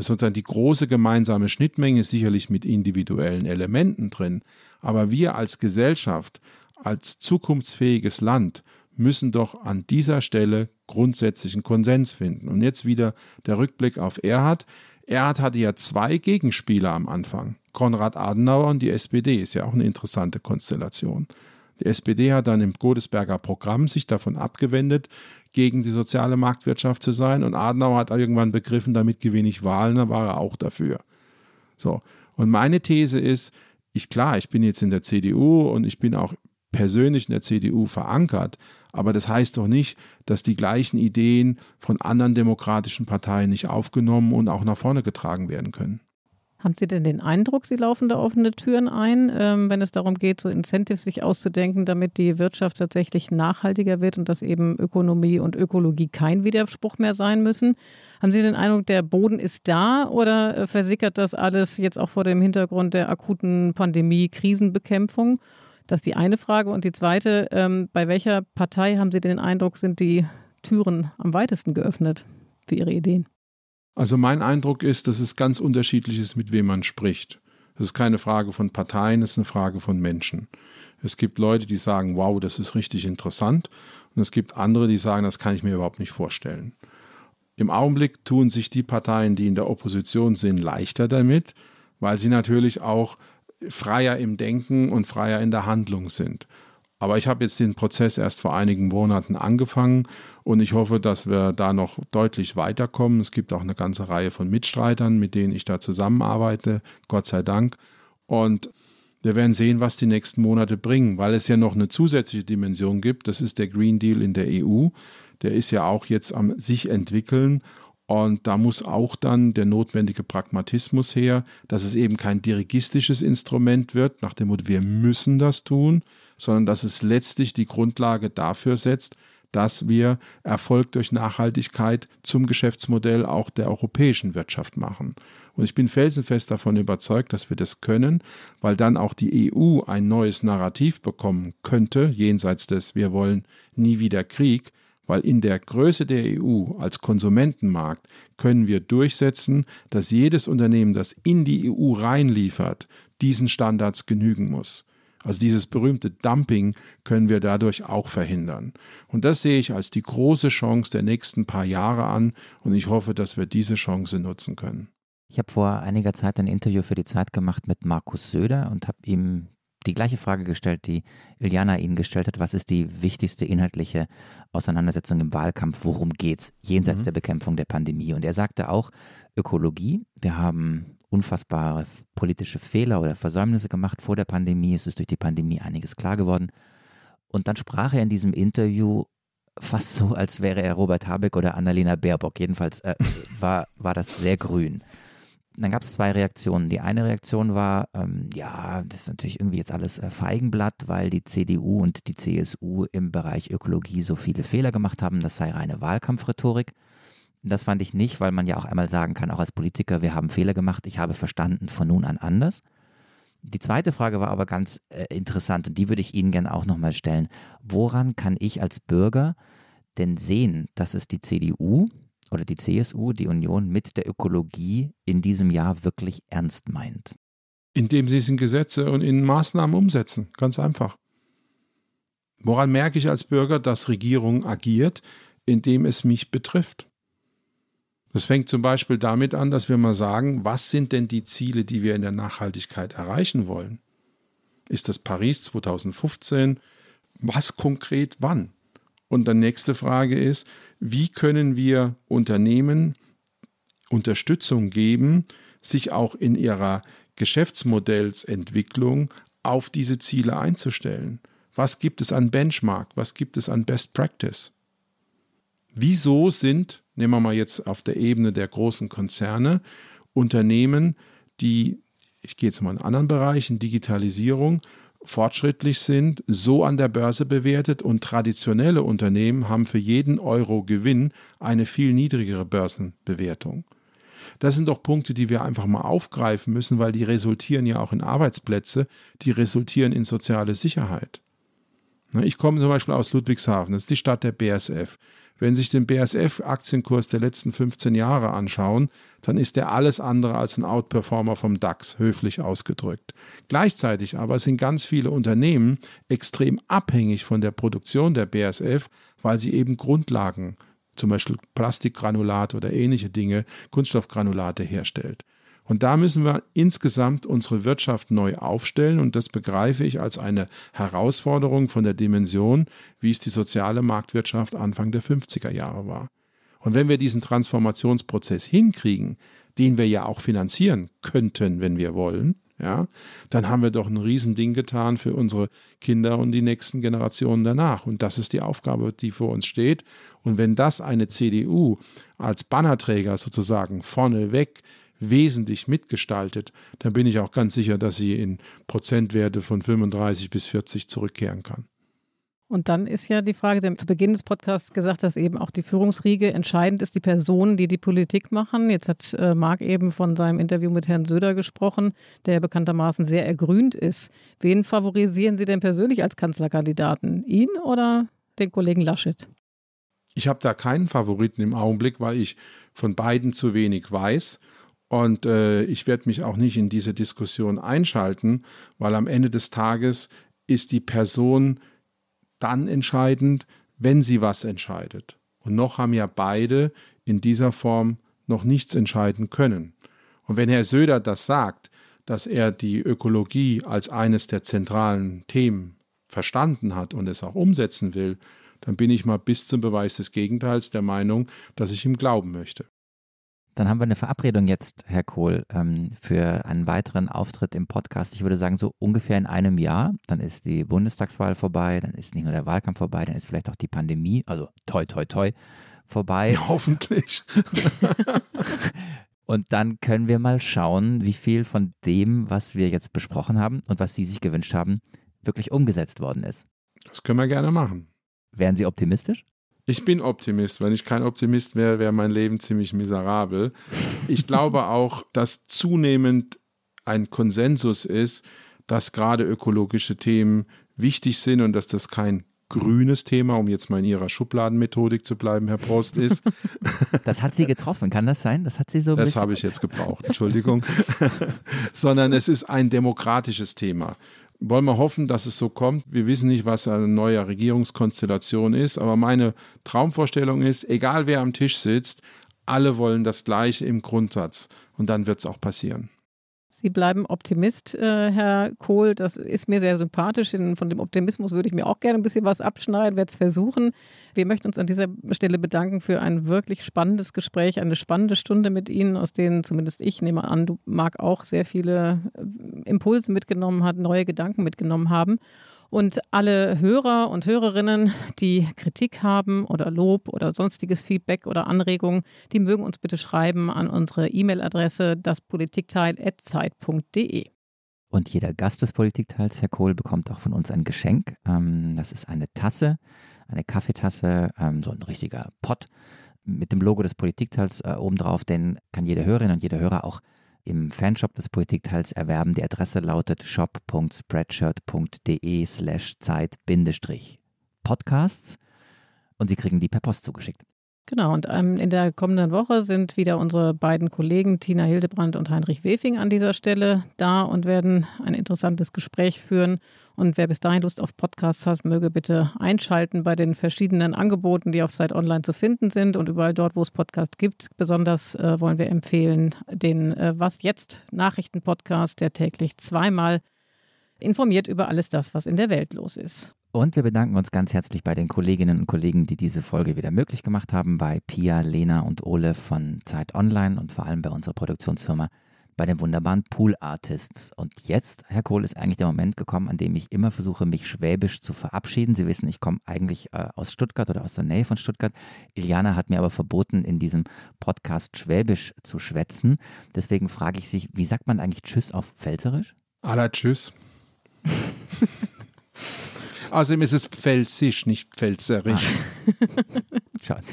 Sozusagen die große gemeinsame Schnittmenge, sicherlich mit individuellen Elementen drin, aber wir als Gesellschaft als zukunftsfähiges Land müssen doch an dieser Stelle grundsätzlichen Konsens finden. Und jetzt wieder der Rückblick auf Erhard. Erhard hatte ja zwei Gegenspieler am Anfang. Konrad Adenauer und die SPD ist ja auch eine interessante Konstellation. Die SPD hat dann im Godesberger Programm sich davon abgewendet, gegen die soziale Marktwirtschaft zu sein. Und Adenauer hat irgendwann begriffen, damit gewinne ich Wahlen, da war er auch dafür. So. Und meine These ist, ich klar, ich bin jetzt in der CDU und ich bin auch persönlich in der CDU verankert. Aber das heißt doch nicht, dass die gleichen Ideen von anderen demokratischen Parteien nicht aufgenommen und auch nach vorne getragen werden können. Haben Sie denn den Eindruck, Sie laufen da offene Türen ein, ähm, wenn es darum geht, so Incentives sich auszudenken, damit die Wirtschaft tatsächlich nachhaltiger wird und dass eben Ökonomie und Ökologie kein Widerspruch mehr sein müssen? Haben Sie den Eindruck, der Boden ist da oder äh, versickert das alles jetzt auch vor dem Hintergrund der akuten Pandemie, Krisenbekämpfung? Das ist die eine Frage. Und die zweite, ähm, bei welcher Partei haben Sie den Eindruck, sind die Türen am weitesten geöffnet für Ihre Ideen? Also mein Eindruck ist, dass es ganz unterschiedlich ist, mit wem man spricht. Das ist keine Frage von Parteien, es ist eine Frage von Menschen. Es gibt Leute, die sagen, wow, das ist richtig interessant. Und es gibt andere, die sagen, das kann ich mir überhaupt nicht vorstellen. Im Augenblick tun sich die Parteien, die in der Opposition sind, leichter damit, weil sie natürlich auch freier im Denken und freier in der Handlung sind. Aber ich habe jetzt den Prozess erst vor einigen Monaten angefangen und ich hoffe, dass wir da noch deutlich weiterkommen. Es gibt auch eine ganze Reihe von Mitstreitern, mit denen ich da zusammenarbeite, Gott sei Dank. Und wir werden sehen, was die nächsten Monate bringen, weil es ja noch eine zusätzliche Dimension gibt. Das ist der Green Deal in der EU. Der ist ja auch jetzt am sich entwickeln und da muss auch dann der notwendige Pragmatismus her, dass es eben kein dirigistisches Instrument wird, nach dem Motto, wir müssen das tun, sondern dass es letztlich die Grundlage dafür setzt, dass wir Erfolg durch Nachhaltigkeit zum Geschäftsmodell auch der europäischen Wirtschaft machen. Und ich bin felsenfest davon überzeugt, dass wir das können, weil dann auch die EU ein neues Narrativ bekommen könnte, jenseits des Wir wollen nie wieder Krieg, weil in der Größe der EU als Konsumentenmarkt können wir durchsetzen, dass jedes Unternehmen, das in die EU reinliefert, diesen Standards genügen muss. Also dieses berühmte Dumping können wir dadurch auch verhindern. Und das sehe ich als die große Chance der nächsten paar Jahre an und ich hoffe, dass wir diese Chance nutzen können. Ich habe vor einiger Zeit ein Interview für die Zeit gemacht mit Markus Söder und habe ihm die gleiche Frage gestellt, die Iliana Ihnen gestellt hat. Was ist die wichtigste inhaltliche Auseinandersetzung im Wahlkampf? Worum geht's jenseits mhm. der Bekämpfung der Pandemie? Und er sagte auch Ökologie. Wir haben unfassbare politische Fehler oder Versäumnisse gemacht vor der Pandemie. Es ist durch die Pandemie einiges klar geworden. Und dann sprach er in diesem Interview fast so, als wäre er Robert Habeck oder Annalena Baerbock. Jedenfalls äh, war, war das sehr grün. Dann gab es zwei Reaktionen. Die eine Reaktion war, ähm, ja, das ist natürlich irgendwie jetzt alles äh, Feigenblatt, weil die CDU und die CSU im Bereich Ökologie so viele Fehler gemacht haben. Das sei reine Wahlkampfrhetorik. Das fand ich nicht, weil man ja auch einmal sagen kann, auch als Politiker, wir haben Fehler gemacht, ich habe verstanden, von nun an anders. Die zweite Frage war aber ganz äh, interessant und die würde ich Ihnen gerne auch nochmal stellen. Woran kann ich als Bürger denn sehen, dass es die CDU oder die CSU, die Union mit der Ökologie in diesem Jahr wirklich ernst meint? Indem sie es in Gesetze und in Maßnahmen umsetzen. Ganz einfach. Woran merke ich als Bürger, dass Regierung agiert, indem es mich betrifft? Das fängt zum Beispiel damit an, dass wir mal sagen, was sind denn die Ziele, die wir in der Nachhaltigkeit erreichen wollen? Ist das Paris 2015? Was konkret wann? Und die nächste Frage ist, wie können wir Unternehmen Unterstützung geben, sich auch in ihrer Geschäftsmodellsentwicklung auf diese Ziele einzustellen? Was gibt es an Benchmark? Was gibt es an Best Practice? Wieso sind, nehmen wir mal jetzt auf der Ebene der großen Konzerne, Unternehmen, die, ich gehe jetzt mal in anderen Bereichen, Digitalisierung, fortschrittlich sind, so an der Börse bewertet und traditionelle Unternehmen haben für jeden Euro Gewinn eine viel niedrigere Börsenbewertung. Das sind doch Punkte, die wir einfach mal aufgreifen müssen, weil die resultieren ja auch in Arbeitsplätze, die resultieren in soziale Sicherheit. Ich komme zum Beispiel aus Ludwigshafen, das ist die Stadt der BSF. Wenn Sie sich den BASF-Aktienkurs der letzten 15 Jahre anschauen, dann ist der alles andere als ein Outperformer vom DAX, höflich ausgedrückt. Gleichzeitig aber sind ganz viele Unternehmen extrem abhängig von der Produktion der BASF, weil sie eben Grundlagen, zum Beispiel Plastikgranulate oder ähnliche Dinge, Kunststoffgranulate herstellt. Und da müssen wir insgesamt unsere Wirtschaft neu aufstellen und das begreife ich als eine Herausforderung von der Dimension, wie es die soziale Marktwirtschaft Anfang der 50er Jahre war. Und wenn wir diesen Transformationsprozess hinkriegen, den wir ja auch finanzieren könnten, wenn wir wollen, ja, dann haben wir doch ein Riesending getan für unsere Kinder und die nächsten Generationen danach. Und das ist die Aufgabe, die vor uns steht. Und wenn das eine CDU als Bannerträger sozusagen vorneweg wesentlich mitgestaltet, dann bin ich auch ganz sicher, dass sie in Prozentwerte von 35 bis 40 zurückkehren kann. Und dann ist ja die Frage, Sie haben zu Beginn des Podcasts gesagt, dass eben auch die Führungsriege entscheidend ist, die Personen, die die Politik machen. Jetzt hat äh, Marc eben von seinem Interview mit Herrn Söder gesprochen, der ja bekanntermaßen sehr ergrünt ist. Wen favorisieren Sie denn persönlich als Kanzlerkandidaten? Ihn oder den Kollegen Laschet? Ich habe da keinen Favoriten im Augenblick, weil ich von beiden zu wenig weiß. Und äh, ich werde mich auch nicht in diese Diskussion einschalten, weil am Ende des Tages ist die Person dann entscheidend, wenn sie was entscheidet. Und noch haben ja beide in dieser Form noch nichts entscheiden können. Und wenn Herr Söder das sagt, dass er die Ökologie als eines der zentralen Themen verstanden hat und es auch umsetzen will, dann bin ich mal bis zum Beweis des Gegenteils der Meinung, dass ich ihm glauben möchte. Dann haben wir eine Verabredung jetzt, Herr Kohl, ähm, für einen weiteren Auftritt im Podcast. Ich würde sagen, so ungefähr in einem Jahr. Dann ist die Bundestagswahl vorbei, dann ist nicht nur der Wahlkampf vorbei, dann ist vielleicht auch die Pandemie, also toi, toi, toi, vorbei. Ja, hoffentlich. Und dann können wir mal schauen, wie viel von dem, was wir jetzt besprochen haben und was Sie sich gewünscht haben, wirklich umgesetzt worden ist. Das können wir gerne machen. Wären Sie optimistisch? Ich bin Optimist. Wenn ich kein Optimist wäre, wäre mein Leben ziemlich miserabel. Ich glaube auch, dass zunehmend ein Konsensus ist, dass gerade ökologische Themen wichtig sind und dass das kein grünes Thema, um jetzt mal in Ihrer Schubladenmethodik zu bleiben, Herr Prost, ist. Das hat Sie getroffen, kann das sein? Das hat Sie so. Das habe ich jetzt gebraucht, Entschuldigung. Sondern es ist ein demokratisches Thema wollen wir hoffen, dass es so kommt. Wir wissen nicht, was eine neue Regierungskonstellation ist, aber meine Traumvorstellung ist, egal wer am Tisch sitzt, alle wollen das Gleiche im Grundsatz und dann wird es auch passieren. Sie bleiben Optimist, äh, Herr Kohl. Das ist mir sehr sympathisch. Von dem Optimismus würde ich mir auch gerne ein bisschen was abschneiden, werde es versuchen. Wir möchten uns an dieser Stelle bedanken für ein wirklich spannendes Gespräch, eine spannende Stunde mit Ihnen, aus denen zumindest ich nehme an, du Marc auch sehr viele äh, Impulse mitgenommen hat, neue Gedanken mitgenommen haben. Und alle Hörer und Hörerinnen, die Kritik haben oder Lob oder sonstiges Feedback oder Anregungen, die mögen uns bitte schreiben an unsere E-Mail-Adresse daspolitikteil.zeit.de. Und jeder Gast des Politikteils, Herr Kohl, bekommt auch von uns ein Geschenk. Ähm, das ist eine Tasse, eine Kaffeetasse, ähm, so ein richtiger Pott mit dem Logo des Politikteils äh, obendrauf. Den kann jede Hörerin und jeder Hörer auch im Fanshop des Politikteils erwerben. Die Adresse lautet shop.spreadshirt.de slash Zeit-Podcasts und Sie kriegen die per Post zugeschickt. Genau, und ähm, in der kommenden Woche sind wieder unsere beiden Kollegen Tina Hildebrand und Heinrich Wefing an dieser Stelle da und werden ein interessantes Gespräch führen. Und wer bis dahin Lust auf Podcasts hat, möge bitte einschalten bei den verschiedenen Angeboten, die auf Zeit Online zu finden sind und überall dort, wo es Podcasts gibt. Besonders äh, wollen wir empfehlen den äh, Was jetzt Nachrichten-Podcast, der täglich zweimal informiert über alles das, was in der Welt los ist. Und wir bedanken uns ganz herzlich bei den Kolleginnen und Kollegen, die diese Folge wieder möglich gemacht haben, bei Pia, Lena und Ole von Zeit Online und vor allem bei unserer Produktionsfirma, bei den wunderbaren Pool Artists. Und jetzt, Herr Kohl, ist eigentlich der Moment gekommen, an dem ich immer versuche, mich schwäbisch zu verabschieden. Sie wissen, ich komme eigentlich äh, aus Stuttgart oder aus der Nähe von Stuttgart. Iliana hat mir aber verboten, in diesem Podcast schwäbisch zu schwätzen. Deswegen frage ich Sie, wie sagt man eigentlich Tschüss auf Pfälzerisch? Aller Tschüss. Außerdem ist es pfälzisch, nicht pfälzerisch. Ah. Schaut,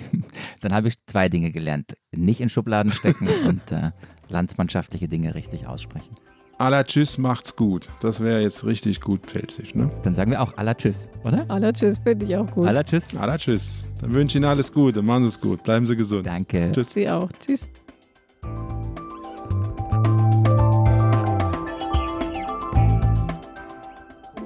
dann habe ich zwei Dinge gelernt. Nicht in Schubladen stecken und äh, landsmannschaftliche Dinge richtig aussprechen. Aller Tschüss, macht's gut. Das wäre jetzt richtig gut pfälzisch, ne? Dann sagen wir auch aller Tschüss, oder? Aller Tschüss finde ich auch gut. Aller Tschüss. Aller Tschüss. Dann wünsche ich Ihnen alles Gute. Machen Sie es gut. Bleiben Sie gesund. Danke. Tschüss. Sie auch. Tschüss.